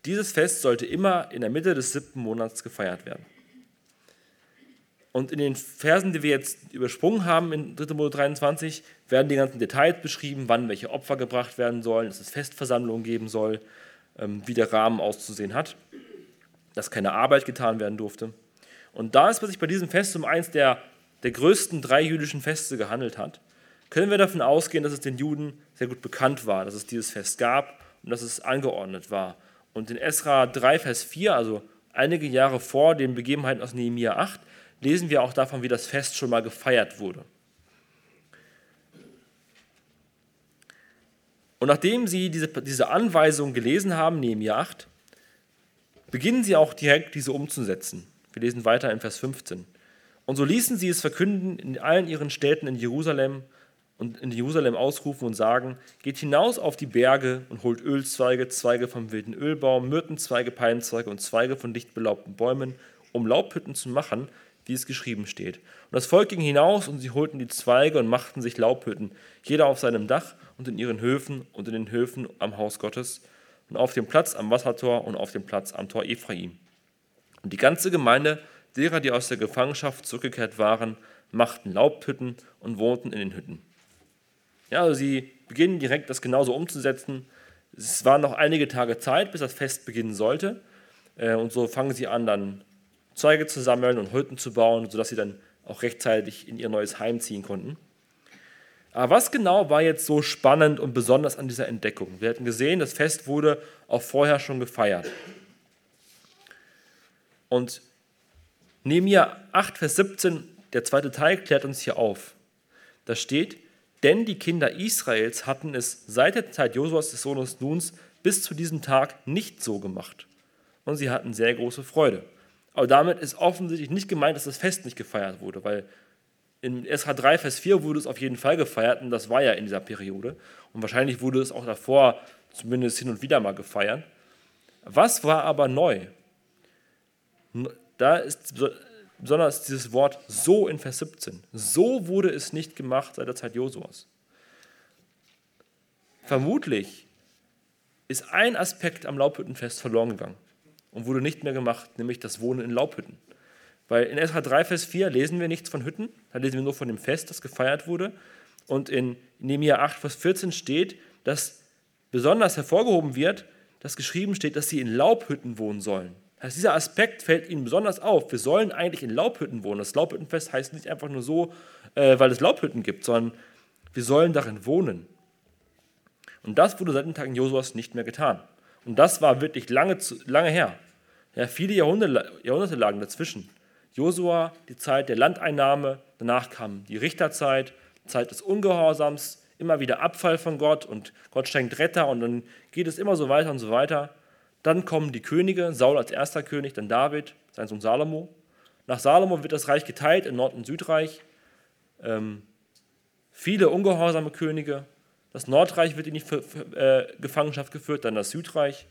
Dieses Fest sollte immer in der Mitte des siebten Monats gefeiert werden. Und in den Versen, die wir jetzt übersprungen haben in 3. Mose 23, werden die ganzen Details beschrieben, wann welche Opfer gebracht werden sollen, dass es Festversammlungen geben soll, ähm, wie der Rahmen auszusehen hat, dass keine Arbeit getan werden durfte. Und da es sich bei diesem Fest um eins der, der größten drei jüdischen Feste gehandelt hat, können wir davon ausgehen, dass es den Juden sehr gut bekannt war, dass es dieses Fest gab und dass es angeordnet war und in Esra 3, Vers 4, also einige Jahre vor den Begebenheiten aus Nehemiah 8, lesen wir auch davon, wie das Fest schon mal gefeiert wurde. Und nachdem sie diese, diese Anweisung gelesen haben, Nehemiah 8, beginnen sie auch direkt diese umzusetzen. Wir lesen weiter in Vers 15. Und so ließen sie es verkünden in allen ihren Städten in Jerusalem und in Jerusalem ausrufen und sagen, geht hinaus auf die Berge und holt Ölzweige, Zweige vom wilden Ölbaum, Myrtenzweige, Palmzweige und Zweige von dicht belaubten Bäumen, um Laubhütten zu machen, wie es geschrieben steht. Und das Volk ging hinaus und sie holten die Zweige und machten sich Laubhütten, jeder auf seinem Dach und in ihren Höfen und in den Höfen am Haus Gottes und auf dem Platz am Wassertor und auf dem Platz am Tor Ephraim. Und die ganze Gemeinde derer, die aus der Gefangenschaft zurückgekehrt waren, machten Laubhütten und wohnten in den Hütten. Ja, also sie beginnen direkt das genauso umzusetzen. Es waren noch einige Tage Zeit, bis das Fest beginnen sollte. Äh, und so fangen sie an, dann Zeuge zu sammeln und Hütten zu bauen, sodass sie dann auch rechtzeitig in ihr neues Heim ziehen konnten. Aber was genau war jetzt so spannend und besonders an dieser Entdeckung? Wir hatten gesehen, das Fest wurde auch vorher schon gefeiert. Und Nehemiah 8, Vers 17, der zweite Teil, klärt uns hier auf. Da steht, denn die Kinder Israels hatten es seit der Zeit Josuas des Sohnes Nuns bis zu diesem Tag nicht so gemacht. Und sie hatten sehr große Freude. Aber damit ist offensichtlich nicht gemeint, dass das Fest nicht gefeiert wurde, weil in SH3, Vers 4 wurde es auf jeden Fall gefeiert und das war ja in dieser Periode. Und wahrscheinlich wurde es auch davor zumindest hin und wieder mal gefeiert. Was war aber neu? Da ist besonders dieses Wort so in Vers 17. So wurde es nicht gemacht seit der Zeit Josuas. Vermutlich ist ein Aspekt am Laubhüttenfest verloren gegangen und wurde nicht mehr gemacht, nämlich das Wohnen in Laubhütten. Weil in Esra 3, Vers 4 lesen wir nichts von Hütten, da lesen wir nur von dem Fest, das gefeiert wurde. Und in Nehemiah 8, Vers 14 steht, dass besonders hervorgehoben wird, dass geschrieben steht, dass sie in Laubhütten wohnen sollen. Also dieser Aspekt fällt ihnen besonders auf. Wir sollen eigentlich in Laubhütten wohnen. Das Laubhüttenfest heißt nicht einfach nur so, äh, weil es Laubhütten gibt, sondern wir sollen darin wohnen. Und das wurde seit den Tagen Josuas nicht mehr getan. Und das war wirklich lange, lange her. Ja, viele Jahrhunderte, Jahrhunderte lagen dazwischen. Josua, die Zeit der Landeinnahme, danach kam die Richterzeit, Zeit des Ungehorsams, immer wieder Abfall von Gott und Gott schenkt Retter und dann geht es immer so weiter und so weiter. Dann kommen die Könige, Saul als erster König, dann David, sein Sohn Salomo. Nach Salomo wird das Reich geteilt in Nord- und Südreich. Ähm, viele ungehorsame Könige. Das Nordreich wird in die äh, Gefangenschaft geführt, dann das Südreich.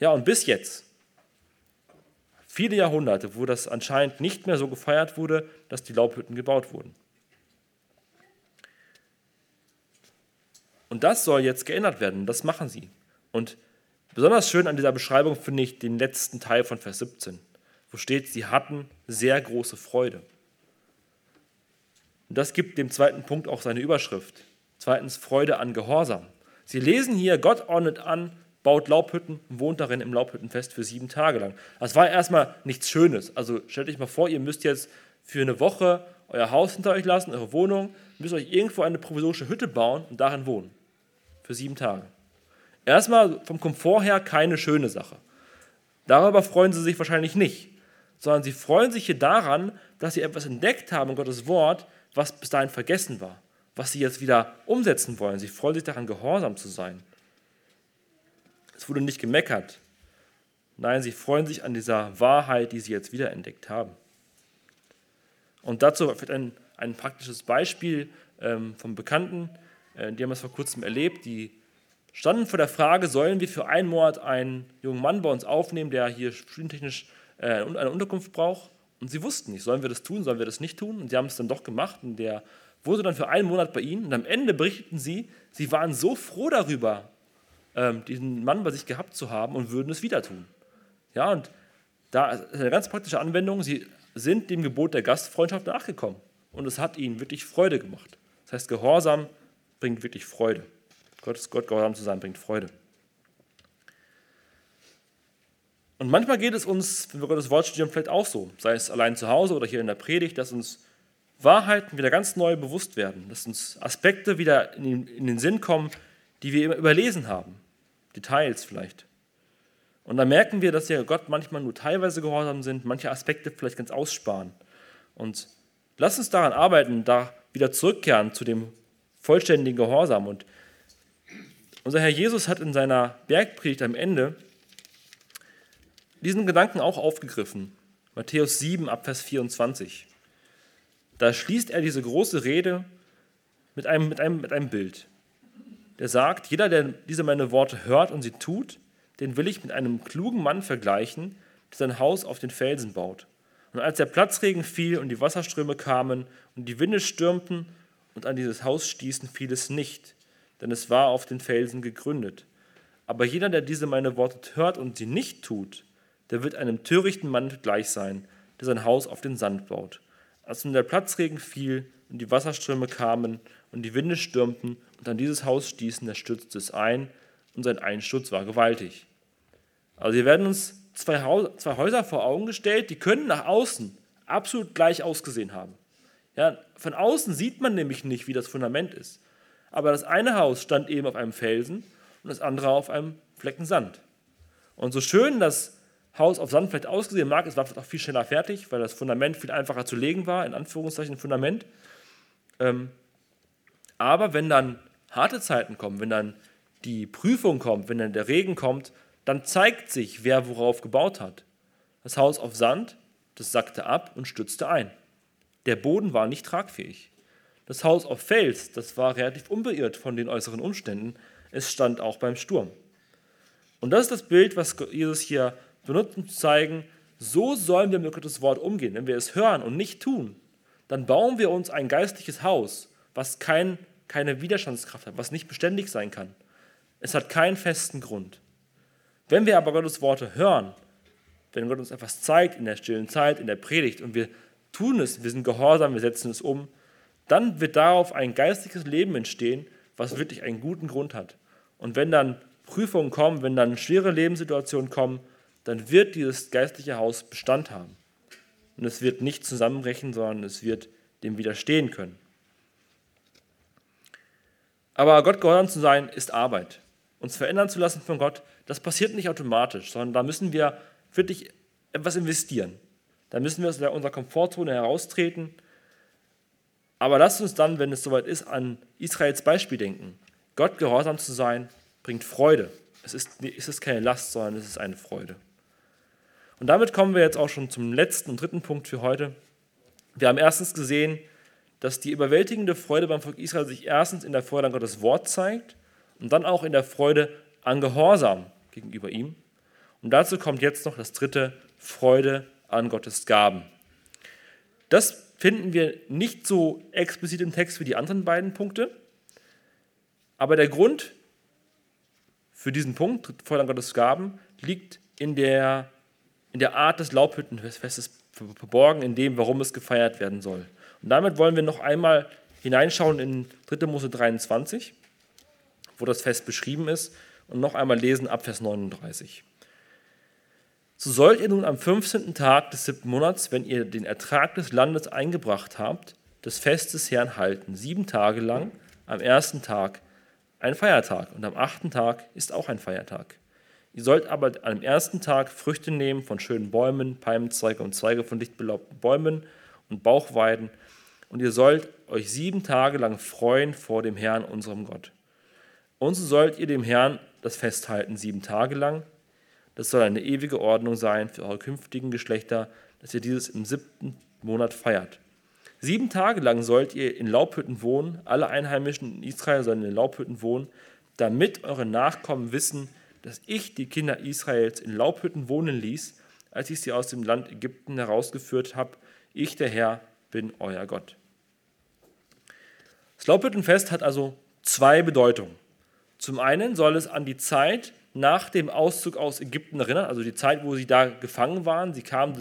Ja, und bis jetzt, viele Jahrhunderte, wo das anscheinend nicht mehr so gefeiert wurde, dass die Laubhütten gebaut wurden. Und das soll jetzt geändert werden, das machen sie. Und Besonders schön an dieser Beschreibung finde ich den letzten Teil von Vers 17, wo steht, sie hatten sehr große Freude. Und das gibt dem zweiten Punkt auch seine Überschrift. Zweitens Freude an Gehorsam. Sie lesen hier, Gott ordnet an, baut Laubhütten und wohnt darin im Laubhüttenfest für sieben Tage lang. Das war erstmal nichts Schönes. Also stellt euch mal vor, ihr müsst jetzt für eine Woche euer Haus hinter euch lassen, eure Wohnung, müsst euch irgendwo eine provisorische Hütte bauen und darin wohnen. Für sieben Tage. Erstmal vom Komfort her keine schöne Sache. Darüber freuen sie sich wahrscheinlich nicht, sondern sie freuen sich hier daran, dass sie etwas entdeckt haben in Gottes Wort, was bis dahin vergessen war, was sie jetzt wieder umsetzen wollen. Sie freuen sich daran, gehorsam zu sein. Es wurde nicht gemeckert. Nein, sie freuen sich an dieser Wahrheit, die sie jetzt wiederentdeckt haben. Und dazu vielleicht ein, ein praktisches Beispiel ähm, vom Bekannten, äh, die haben es vor kurzem erlebt, die standen vor der Frage, sollen wir für einen Monat einen jungen Mann bei uns aufnehmen, der hier studientechnisch äh, eine Unterkunft braucht. Und sie wussten nicht, sollen wir das tun, sollen wir das nicht tun. Und sie haben es dann doch gemacht. Und der wurde dann für einen Monat bei ihnen. Und am Ende berichteten sie, sie waren so froh darüber, ähm, diesen Mann bei sich gehabt zu haben und würden es wieder tun. Ja, und da ist eine ganz praktische Anwendung. Sie sind dem Gebot der Gastfreundschaft nachgekommen. Und es hat ihnen wirklich Freude gemacht. Das heißt, Gehorsam bringt wirklich Freude. Gottes Gott gehorsam zu sein, bringt Freude. Und manchmal geht es uns, wenn wir Gottes Wort studieren, vielleicht auch so, sei es allein zu Hause oder hier in der Predigt, dass uns Wahrheiten wieder ganz neu bewusst werden, dass uns Aspekte wieder in den, in den Sinn kommen, die wir immer überlesen haben, Details vielleicht. Und dann merken wir, dass wir Gott manchmal nur teilweise gehorsam sind, manche Aspekte vielleicht ganz aussparen. Und lass uns daran arbeiten, da wieder zurückkehren zu dem vollständigen Gehorsam und unser Herr Jesus hat in seiner Bergpredigt am Ende diesen Gedanken auch aufgegriffen. Matthäus 7 ab Vers 24. Da schließt er diese große Rede mit einem, mit einem, mit einem Bild. Der sagt, jeder, der diese meine Worte hört und sie tut, den will ich mit einem klugen Mann vergleichen, der sein Haus auf den Felsen baut. Und als der Platzregen fiel und die Wasserströme kamen und die Winde stürmten und an dieses Haus stießen, fiel es nicht, denn es war auf den Felsen gegründet. Aber jeder, der diese meine Worte hört und sie nicht tut, der wird einem törichten Mann gleich sein, der sein Haus auf den Sand baut. Als nun der Platzregen fiel und die Wasserströme kamen und die Winde stürmten und an dieses Haus stießen, da stürzte es ein und sein Einsturz war gewaltig. Also hier werden uns zwei, zwei Häuser vor Augen gestellt, die können nach außen absolut gleich ausgesehen haben. Ja, von außen sieht man nämlich nicht, wie das Fundament ist. Aber das eine Haus stand eben auf einem Felsen und das andere auf einem Flecken Sand. Und so schön das Haus auf Sand vielleicht ausgesehen mag, es war vielleicht auch viel schneller fertig, weil das Fundament viel einfacher zu legen war, in Anführungszeichen Fundament. Ähm, aber wenn dann harte Zeiten kommen, wenn dann die Prüfung kommt, wenn dann der Regen kommt, dann zeigt sich, wer worauf gebaut hat. Das Haus auf Sand, das sackte ab und stützte ein. Der Boden war nicht tragfähig. Das Haus auf Fels, das war relativ unbeirrt von den äußeren Umständen. Es stand auch beim Sturm. Und das ist das Bild, was Jesus hier benutzt, um zu zeigen, so sollen wir mit Gottes Wort umgehen. Wenn wir es hören und nicht tun, dann bauen wir uns ein geistliches Haus, was kein, keine Widerstandskraft hat, was nicht beständig sein kann. Es hat keinen festen Grund. Wenn wir aber Gottes Worte hören, wenn Gott uns etwas zeigt in der stillen Zeit, in der Predigt und wir tun es, wir sind gehorsam, wir setzen es um, dann wird darauf ein geistliches Leben entstehen, was wirklich einen guten Grund hat. Und wenn dann Prüfungen kommen, wenn dann schwere Lebenssituationen kommen, dann wird dieses geistliche Haus Bestand haben. Und es wird nicht zusammenbrechen, sondern es wird dem widerstehen können. Aber Gott gehorsam zu sein, ist Arbeit. Uns verändern zu lassen von Gott, das passiert nicht automatisch, sondern da müssen wir wirklich etwas investieren. Da müssen wir aus unserer Komfortzone heraustreten. Aber lasst uns dann, wenn es soweit ist, an Israels Beispiel denken. Gott gehorsam zu sein, bringt Freude. Es ist, es ist keine Last, sondern es ist eine Freude. Und damit kommen wir jetzt auch schon zum letzten und dritten Punkt für heute. Wir haben erstens gesehen, dass die überwältigende Freude beim Volk Israel sich erstens in der Freude an Gottes Wort zeigt und dann auch in der Freude an Gehorsam gegenüber ihm. Und dazu kommt jetzt noch das dritte, Freude an Gottes Gaben. Das finden wir nicht so explizit im Text wie die anderen beiden Punkte, aber der Grund für diesen Punkt, Freude an Gottes Gaben, liegt in der, in der Art des Laubhüttenfestes verborgen, in dem, warum es gefeiert werden soll. Und damit wollen wir noch einmal hineinschauen in 3. Mose 23, wo das Fest beschrieben ist, und noch einmal lesen ab Vers 39. So sollt ihr nun am 15. Tag des siebten Monats, wenn ihr den Ertrag des Landes eingebracht habt, das Fest des Herrn halten, sieben Tage lang, am ersten Tag ein Feiertag und am achten Tag ist auch ein Feiertag. Ihr sollt aber am ersten Tag Früchte nehmen von schönen Bäumen, Palmenzweige und Zweige von dicht belaubten Bäumen und Bauchweiden und ihr sollt euch sieben Tage lang freuen vor dem Herrn, unserem Gott. Und so sollt ihr dem Herrn das festhalten sieben Tage lang. Das soll eine ewige Ordnung sein für eure künftigen Geschlechter, dass ihr dieses im siebten Monat feiert. Sieben Tage lang sollt ihr in Laubhütten wohnen, alle Einheimischen in Israel sollen in Laubhütten wohnen, damit eure Nachkommen wissen, dass ich die Kinder Israels in Laubhütten wohnen ließ, als ich sie aus dem Land Ägypten herausgeführt habe. Ich, der Herr, bin euer Gott. Das Laubhüttenfest hat also zwei Bedeutungen. Zum einen soll es an die Zeit nach dem Auszug aus Ägypten erinnern, also die Zeit, wo sie da gefangen waren. Sie kamen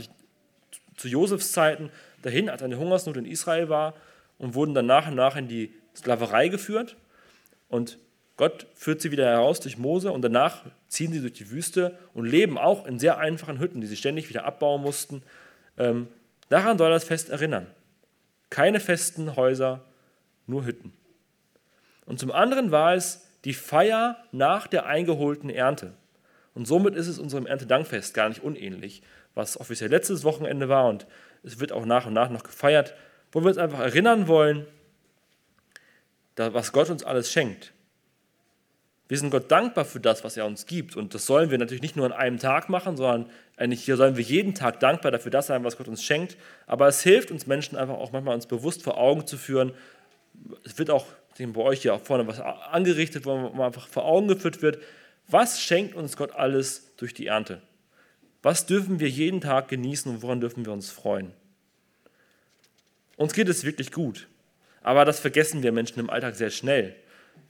zu Josefs Zeiten dahin, als eine Hungersnot in Israel war und wurden dann nach und nach in die Sklaverei geführt. Und Gott führt sie wieder heraus durch Mose und danach ziehen sie durch die Wüste und leben auch in sehr einfachen Hütten, die sie ständig wieder abbauen mussten. Ähm, daran soll das Fest erinnern. Keine festen Häuser, nur Hütten. Und zum anderen war es die Feier nach der eingeholten Ernte. Und somit ist es unserem Erntedankfest gar nicht unähnlich, was offiziell letztes Wochenende war und es wird auch nach und nach noch gefeiert, wo wir uns einfach erinnern wollen, was Gott uns alles schenkt. Wir sind Gott dankbar für das, was er uns gibt. Und das sollen wir natürlich nicht nur an einem Tag machen, sondern eigentlich hier sollen wir jeden Tag dankbar dafür das sein, was Gott uns schenkt. Aber es hilft uns Menschen einfach auch manchmal uns bewusst vor Augen zu führen, es wird auch bei euch hier auch vorne was angerichtet, wo man einfach vor Augen geführt wird, was schenkt uns Gott alles durch die Ernte? Was dürfen wir jeden Tag genießen und woran dürfen wir uns freuen? Uns geht es wirklich gut, aber das vergessen wir Menschen im Alltag sehr schnell.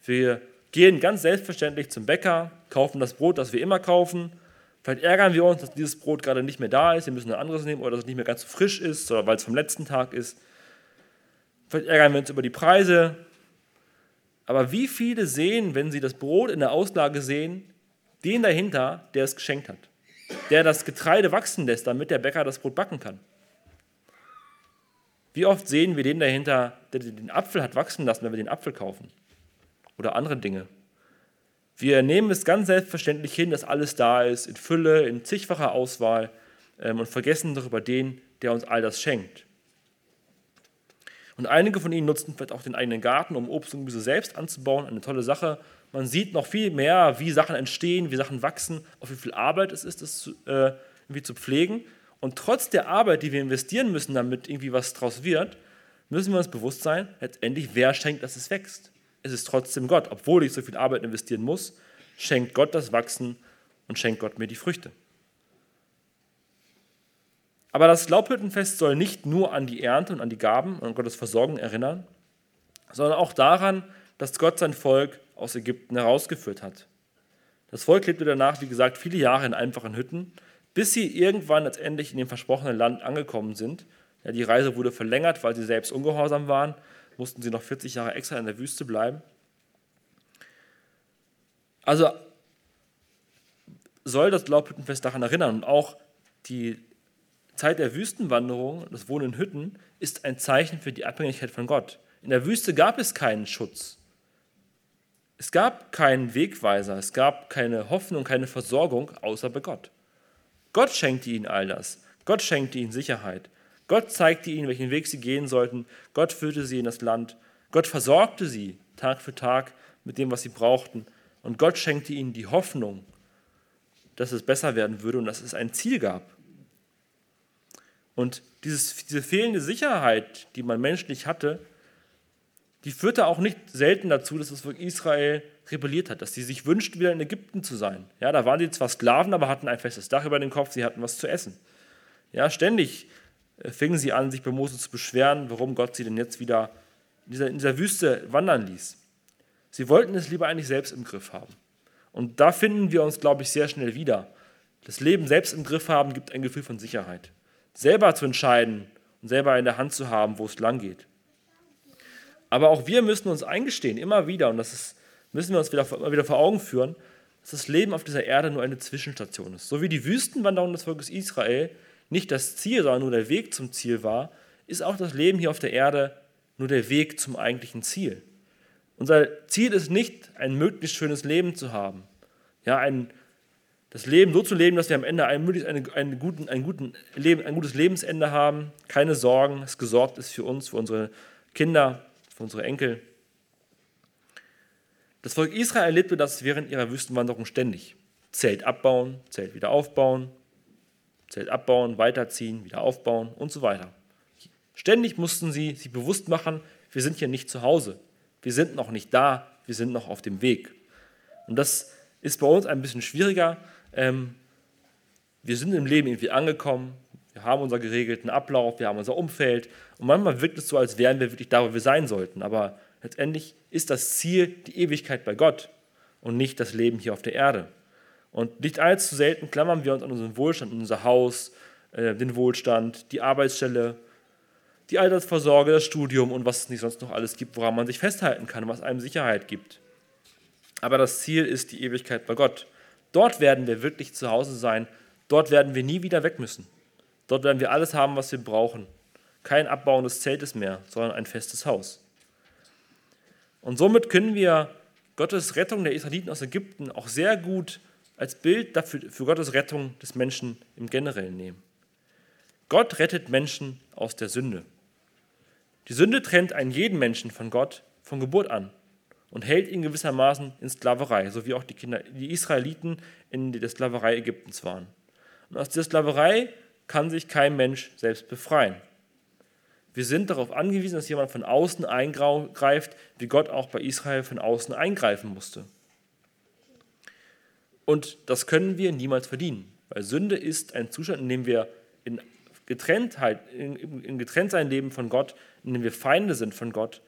Wir gehen ganz selbstverständlich zum Bäcker, kaufen das Brot, das wir immer kaufen. Vielleicht ärgern wir uns, dass dieses Brot gerade nicht mehr da ist, wir müssen ein anderes nehmen oder dass es nicht mehr ganz so frisch ist oder weil es vom letzten Tag ist. Vielleicht ärgern wir uns über die Preise. Aber wie viele sehen, wenn sie das Brot in der Auslage sehen, den dahinter, der es geschenkt hat? Der das Getreide wachsen lässt, damit der Bäcker das Brot backen kann. Wie oft sehen wir den dahinter, der den Apfel hat wachsen lassen, wenn wir den Apfel kaufen? Oder andere Dinge. Wir nehmen es ganz selbstverständlich hin, dass alles da ist, in Fülle, in zigfacher Auswahl ähm, und vergessen darüber den, der uns all das schenkt. Und einige von ihnen nutzen vielleicht auch den eigenen Garten, um Obst und Gemüse selbst anzubauen. Eine tolle Sache. Man sieht noch viel mehr, wie Sachen entstehen, wie Sachen wachsen, auf wie viel Arbeit es ist, das äh, irgendwie zu pflegen. Und trotz der Arbeit, die wir investieren müssen, damit irgendwie was draus wird, müssen wir uns bewusst sein, letztendlich, wer schenkt, dass es wächst. Es ist trotzdem Gott. Obwohl ich so viel Arbeit investieren muss, schenkt Gott das Wachsen und schenkt Gott mir die Früchte. Aber das Laubhüttenfest soll nicht nur an die Ernte und an die Gaben und an Gottes Versorgung erinnern, sondern auch daran, dass Gott sein Volk aus Ägypten herausgeführt hat. Das Volk lebte danach, wie gesagt, viele Jahre in einfachen Hütten, bis sie irgendwann letztendlich in dem versprochenen Land angekommen sind. Ja, die Reise wurde verlängert, weil sie selbst ungehorsam waren, mussten sie noch 40 Jahre extra in der Wüste bleiben. Also soll das Laubhüttenfest daran erinnern und auch die Zeit der Wüstenwanderung, das Wohnen in Hütten, ist ein Zeichen für die Abhängigkeit von Gott. In der Wüste gab es keinen Schutz. Es gab keinen Wegweiser, es gab keine Hoffnung, keine Versorgung außer bei Gott. Gott schenkte ihnen all das. Gott schenkte ihnen Sicherheit. Gott zeigte ihnen, welchen Weg sie gehen sollten. Gott führte sie in das Land. Gott versorgte sie Tag für Tag mit dem, was sie brauchten. Und Gott schenkte ihnen die Hoffnung, dass es besser werden würde und dass es ein Ziel gab. Und dieses, diese fehlende Sicherheit, die man menschlich hatte, die führte auch nicht selten dazu, dass das Volk Israel rebelliert hat, dass sie sich wünschten, wieder in Ägypten zu sein. Ja, da waren sie zwar Sklaven, aber hatten ein festes Dach über den Kopf, sie hatten was zu essen. Ja, ständig äh, fingen sie an, sich bei Mose zu beschweren, warum Gott sie denn jetzt wieder in dieser, in dieser Wüste wandern ließ. Sie wollten es lieber eigentlich selbst im Griff haben. Und da finden wir uns, glaube ich, sehr schnell wieder. Das Leben selbst im Griff haben gibt ein Gefühl von Sicherheit selber zu entscheiden und selber in der Hand zu haben, wo es lang geht. Aber auch wir müssen uns eingestehen, immer wieder, und das ist, müssen wir uns wieder, immer wieder vor Augen führen, dass das Leben auf dieser Erde nur eine Zwischenstation ist. So wie die Wüstenwanderung des Volkes Israel nicht das Ziel, sondern nur der Weg zum Ziel war, ist auch das Leben hier auf der Erde nur der Weg zum eigentlichen Ziel. Unser Ziel ist nicht, ein möglichst schönes Leben zu haben, ja, ein das Leben so zu leben, dass wir am Ende ein, möglichst einen, einen guten, einen guten Leben, ein gutes Lebensende haben, keine Sorgen, es gesorgt ist für uns, für unsere Kinder, für unsere Enkel. Das Volk Israel erlebte das während ihrer Wüstenwanderung ständig. Zelt abbauen, Zelt wieder aufbauen, Zelt abbauen, weiterziehen, wieder aufbauen und so weiter. Ständig mussten sie sich bewusst machen, wir sind hier nicht zu Hause, wir sind noch nicht da, wir sind noch auf dem Weg. Und das ist bei uns ein bisschen schwieriger, ähm, wir sind im Leben irgendwie angekommen, wir haben unseren geregelten Ablauf, wir haben unser Umfeld und manchmal wirkt es so, als wären wir wirklich da, wo wir sein sollten. Aber letztendlich ist das Ziel die Ewigkeit bei Gott und nicht das Leben hier auf der Erde. Und nicht allzu selten klammern wir uns an unseren Wohlstand, an unser Haus, äh, den Wohlstand, die Arbeitsstelle, die Altersvorsorge, das Studium und was es nicht sonst noch alles gibt, woran man sich festhalten kann, was einem Sicherheit gibt. Aber das Ziel ist die Ewigkeit bei Gott. Dort werden wir wirklich zu Hause sein. Dort werden wir nie wieder weg müssen. Dort werden wir alles haben, was wir brauchen. Kein Abbauen des Zeltes mehr, sondern ein festes Haus. Und somit können wir Gottes Rettung der Israeliten aus Ägypten auch sehr gut als Bild dafür, für Gottes Rettung des Menschen im Generellen nehmen. Gott rettet Menschen aus der Sünde. Die Sünde trennt einen jeden Menschen von Gott von Geburt an und hält ihn gewissermaßen in Sklaverei, so wie auch die, Kinder, die Israeliten in der Sklaverei Ägyptens waren. Und aus dieser Sklaverei kann sich kein Mensch selbst befreien. Wir sind darauf angewiesen, dass jemand von außen eingreift, wie Gott auch bei Israel von außen eingreifen musste. Und das können wir niemals verdienen, weil Sünde ist ein Zustand, in dem wir in Getrenntheit, in, in Getrenntsein leben von Gott, in dem wir Feinde sind von Gott.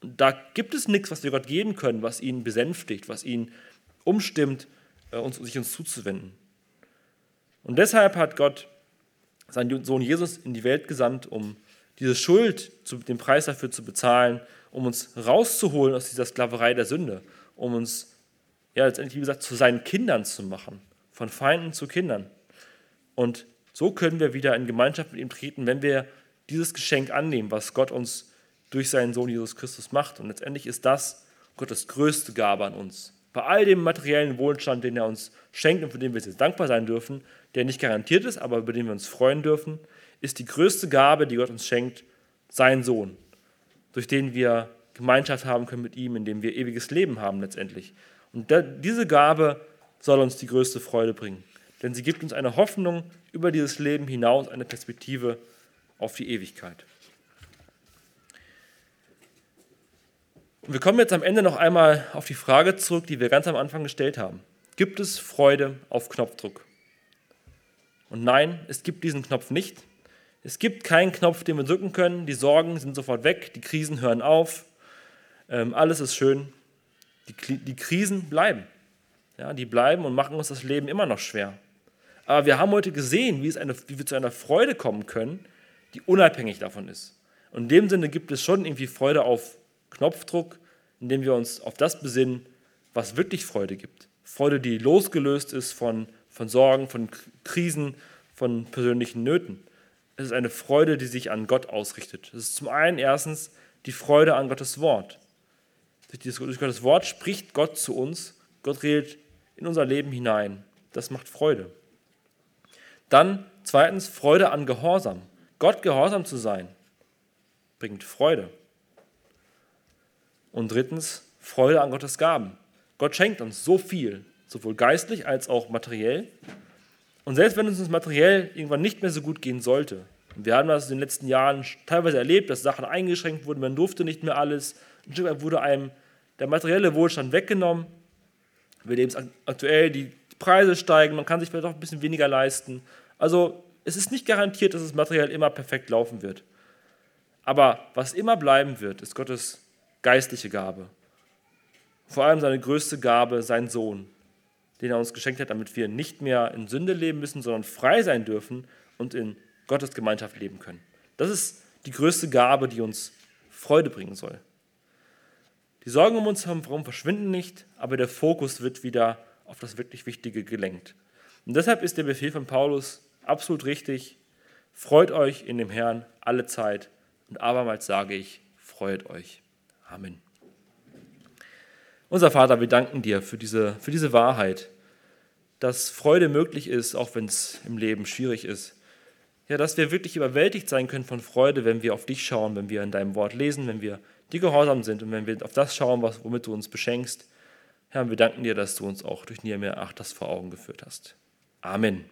Da gibt es nichts, was wir Gott geben können, was ihn besänftigt, was ihn umstimmt, äh, uns, sich uns zuzuwenden. Und deshalb hat Gott seinen Sohn Jesus in die Welt gesandt, um diese Schuld, den Preis dafür zu bezahlen, um uns rauszuholen aus dieser Sklaverei der Sünde, um uns, ja, letztendlich, wie gesagt, zu seinen Kindern zu machen, von Feinden zu Kindern. Und so können wir wieder in Gemeinschaft mit ihm treten, wenn wir dieses Geschenk annehmen, was Gott uns durch seinen Sohn Jesus Christus macht. Und letztendlich ist das Gottes größte Gabe an uns. Bei all dem materiellen Wohlstand, den er uns schenkt und für den wir jetzt dankbar sein dürfen, der nicht garantiert ist, aber über den wir uns freuen dürfen, ist die größte Gabe, die Gott uns schenkt, sein Sohn, durch den wir Gemeinschaft haben können mit ihm, in dem wir ewiges Leben haben letztendlich. Und diese Gabe soll uns die größte Freude bringen, denn sie gibt uns eine Hoffnung über dieses Leben hinaus, eine Perspektive auf die Ewigkeit. Und wir kommen jetzt am Ende noch einmal auf die Frage zurück, die wir ganz am Anfang gestellt haben. Gibt es Freude auf Knopfdruck? Und nein, es gibt diesen Knopf nicht. Es gibt keinen Knopf, den wir drücken können. Die Sorgen sind sofort weg, die Krisen hören auf, ähm, alles ist schön. Die, die Krisen bleiben. Ja, die bleiben und machen uns das Leben immer noch schwer. Aber wir haben heute gesehen, wie, eine, wie wir zu einer Freude kommen können, die unabhängig davon ist. Und in dem Sinne gibt es schon irgendwie Freude auf Knopfdruck, indem wir uns auf das besinnen, was wirklich Freude gibt. Freude, die losgelöst ist von, von Sorgen, von Krisen, von persönlichen Nöten. Es ist eine Freude, die sich an Gott ausrichtet. Es ist zum einen erstens die Freude an Gottes Wort. Durch Gottes Wort spricht Gott zu uns. Gott redet in unser Leben hinein. Das macht Freude. Dann zweitens Freude an Gehorsam. Gott gehorsam zu sein, bringt Freude. Und drittens Freude an Gottes Gaben. Gott schenkt uns so viel, sowohl geistlich als auch materiell. Und selbst wenn es uns materiell irgendwann nicht mehr so gut gehen sollte, wir haben das in den letzten Jahren teilweise erlebt, dass Sachen eingeschränkt wurden, man durfte nicht mehr alles, ein Stück weit wurde einem der materielle Wohlstand weggenommen. Wir leben aktuell, die Preise steigen, man kann sich vielleicht auch ein bisschen weniger leisten. Also es ist nicht garantiert, dass es materiell immer perfekt laufen wird. Aber was immer bleiben wird, ist Gottes geistliche Gabe. Vor allem seine größte Gabe, sein Sohn, den er uns geschenkt hat, damit wir nicht mehr in Sünde leben müssen, sondern frei sein dürfen und in Gottes Gemeinschaft leben können. Das ist die größte Gabe, die uns Freude bringen soll. Die Sorgen um uns herum verschwinden nicht, aber der Fokus wird wieder auf das wirklich Wichtige gelenkt. Und deshalb ist der Befehl von Paulus absolut richtig. Freut euch in dem Herrn alle Zeit. Und abermals sage ich, freut euch. Amen. Unser Vater, wir danken dir für diese, für diese Wahrheit, dass Freude möglich ist, auch wenn es im Leben schwierig ist. Ja, dass wir wirklich überwältigt sein können von Freude, wenn wir auf dich schauen, wenn wir in deinem Wort lesen, wenn wir dir gehorsam sind und wenn wir auf das schauen, was, womit du uns beschenkst. Herr, wir danken dir, dass du uns auch durch Nehemiah 8 das vor Augen geführt hast. Amen.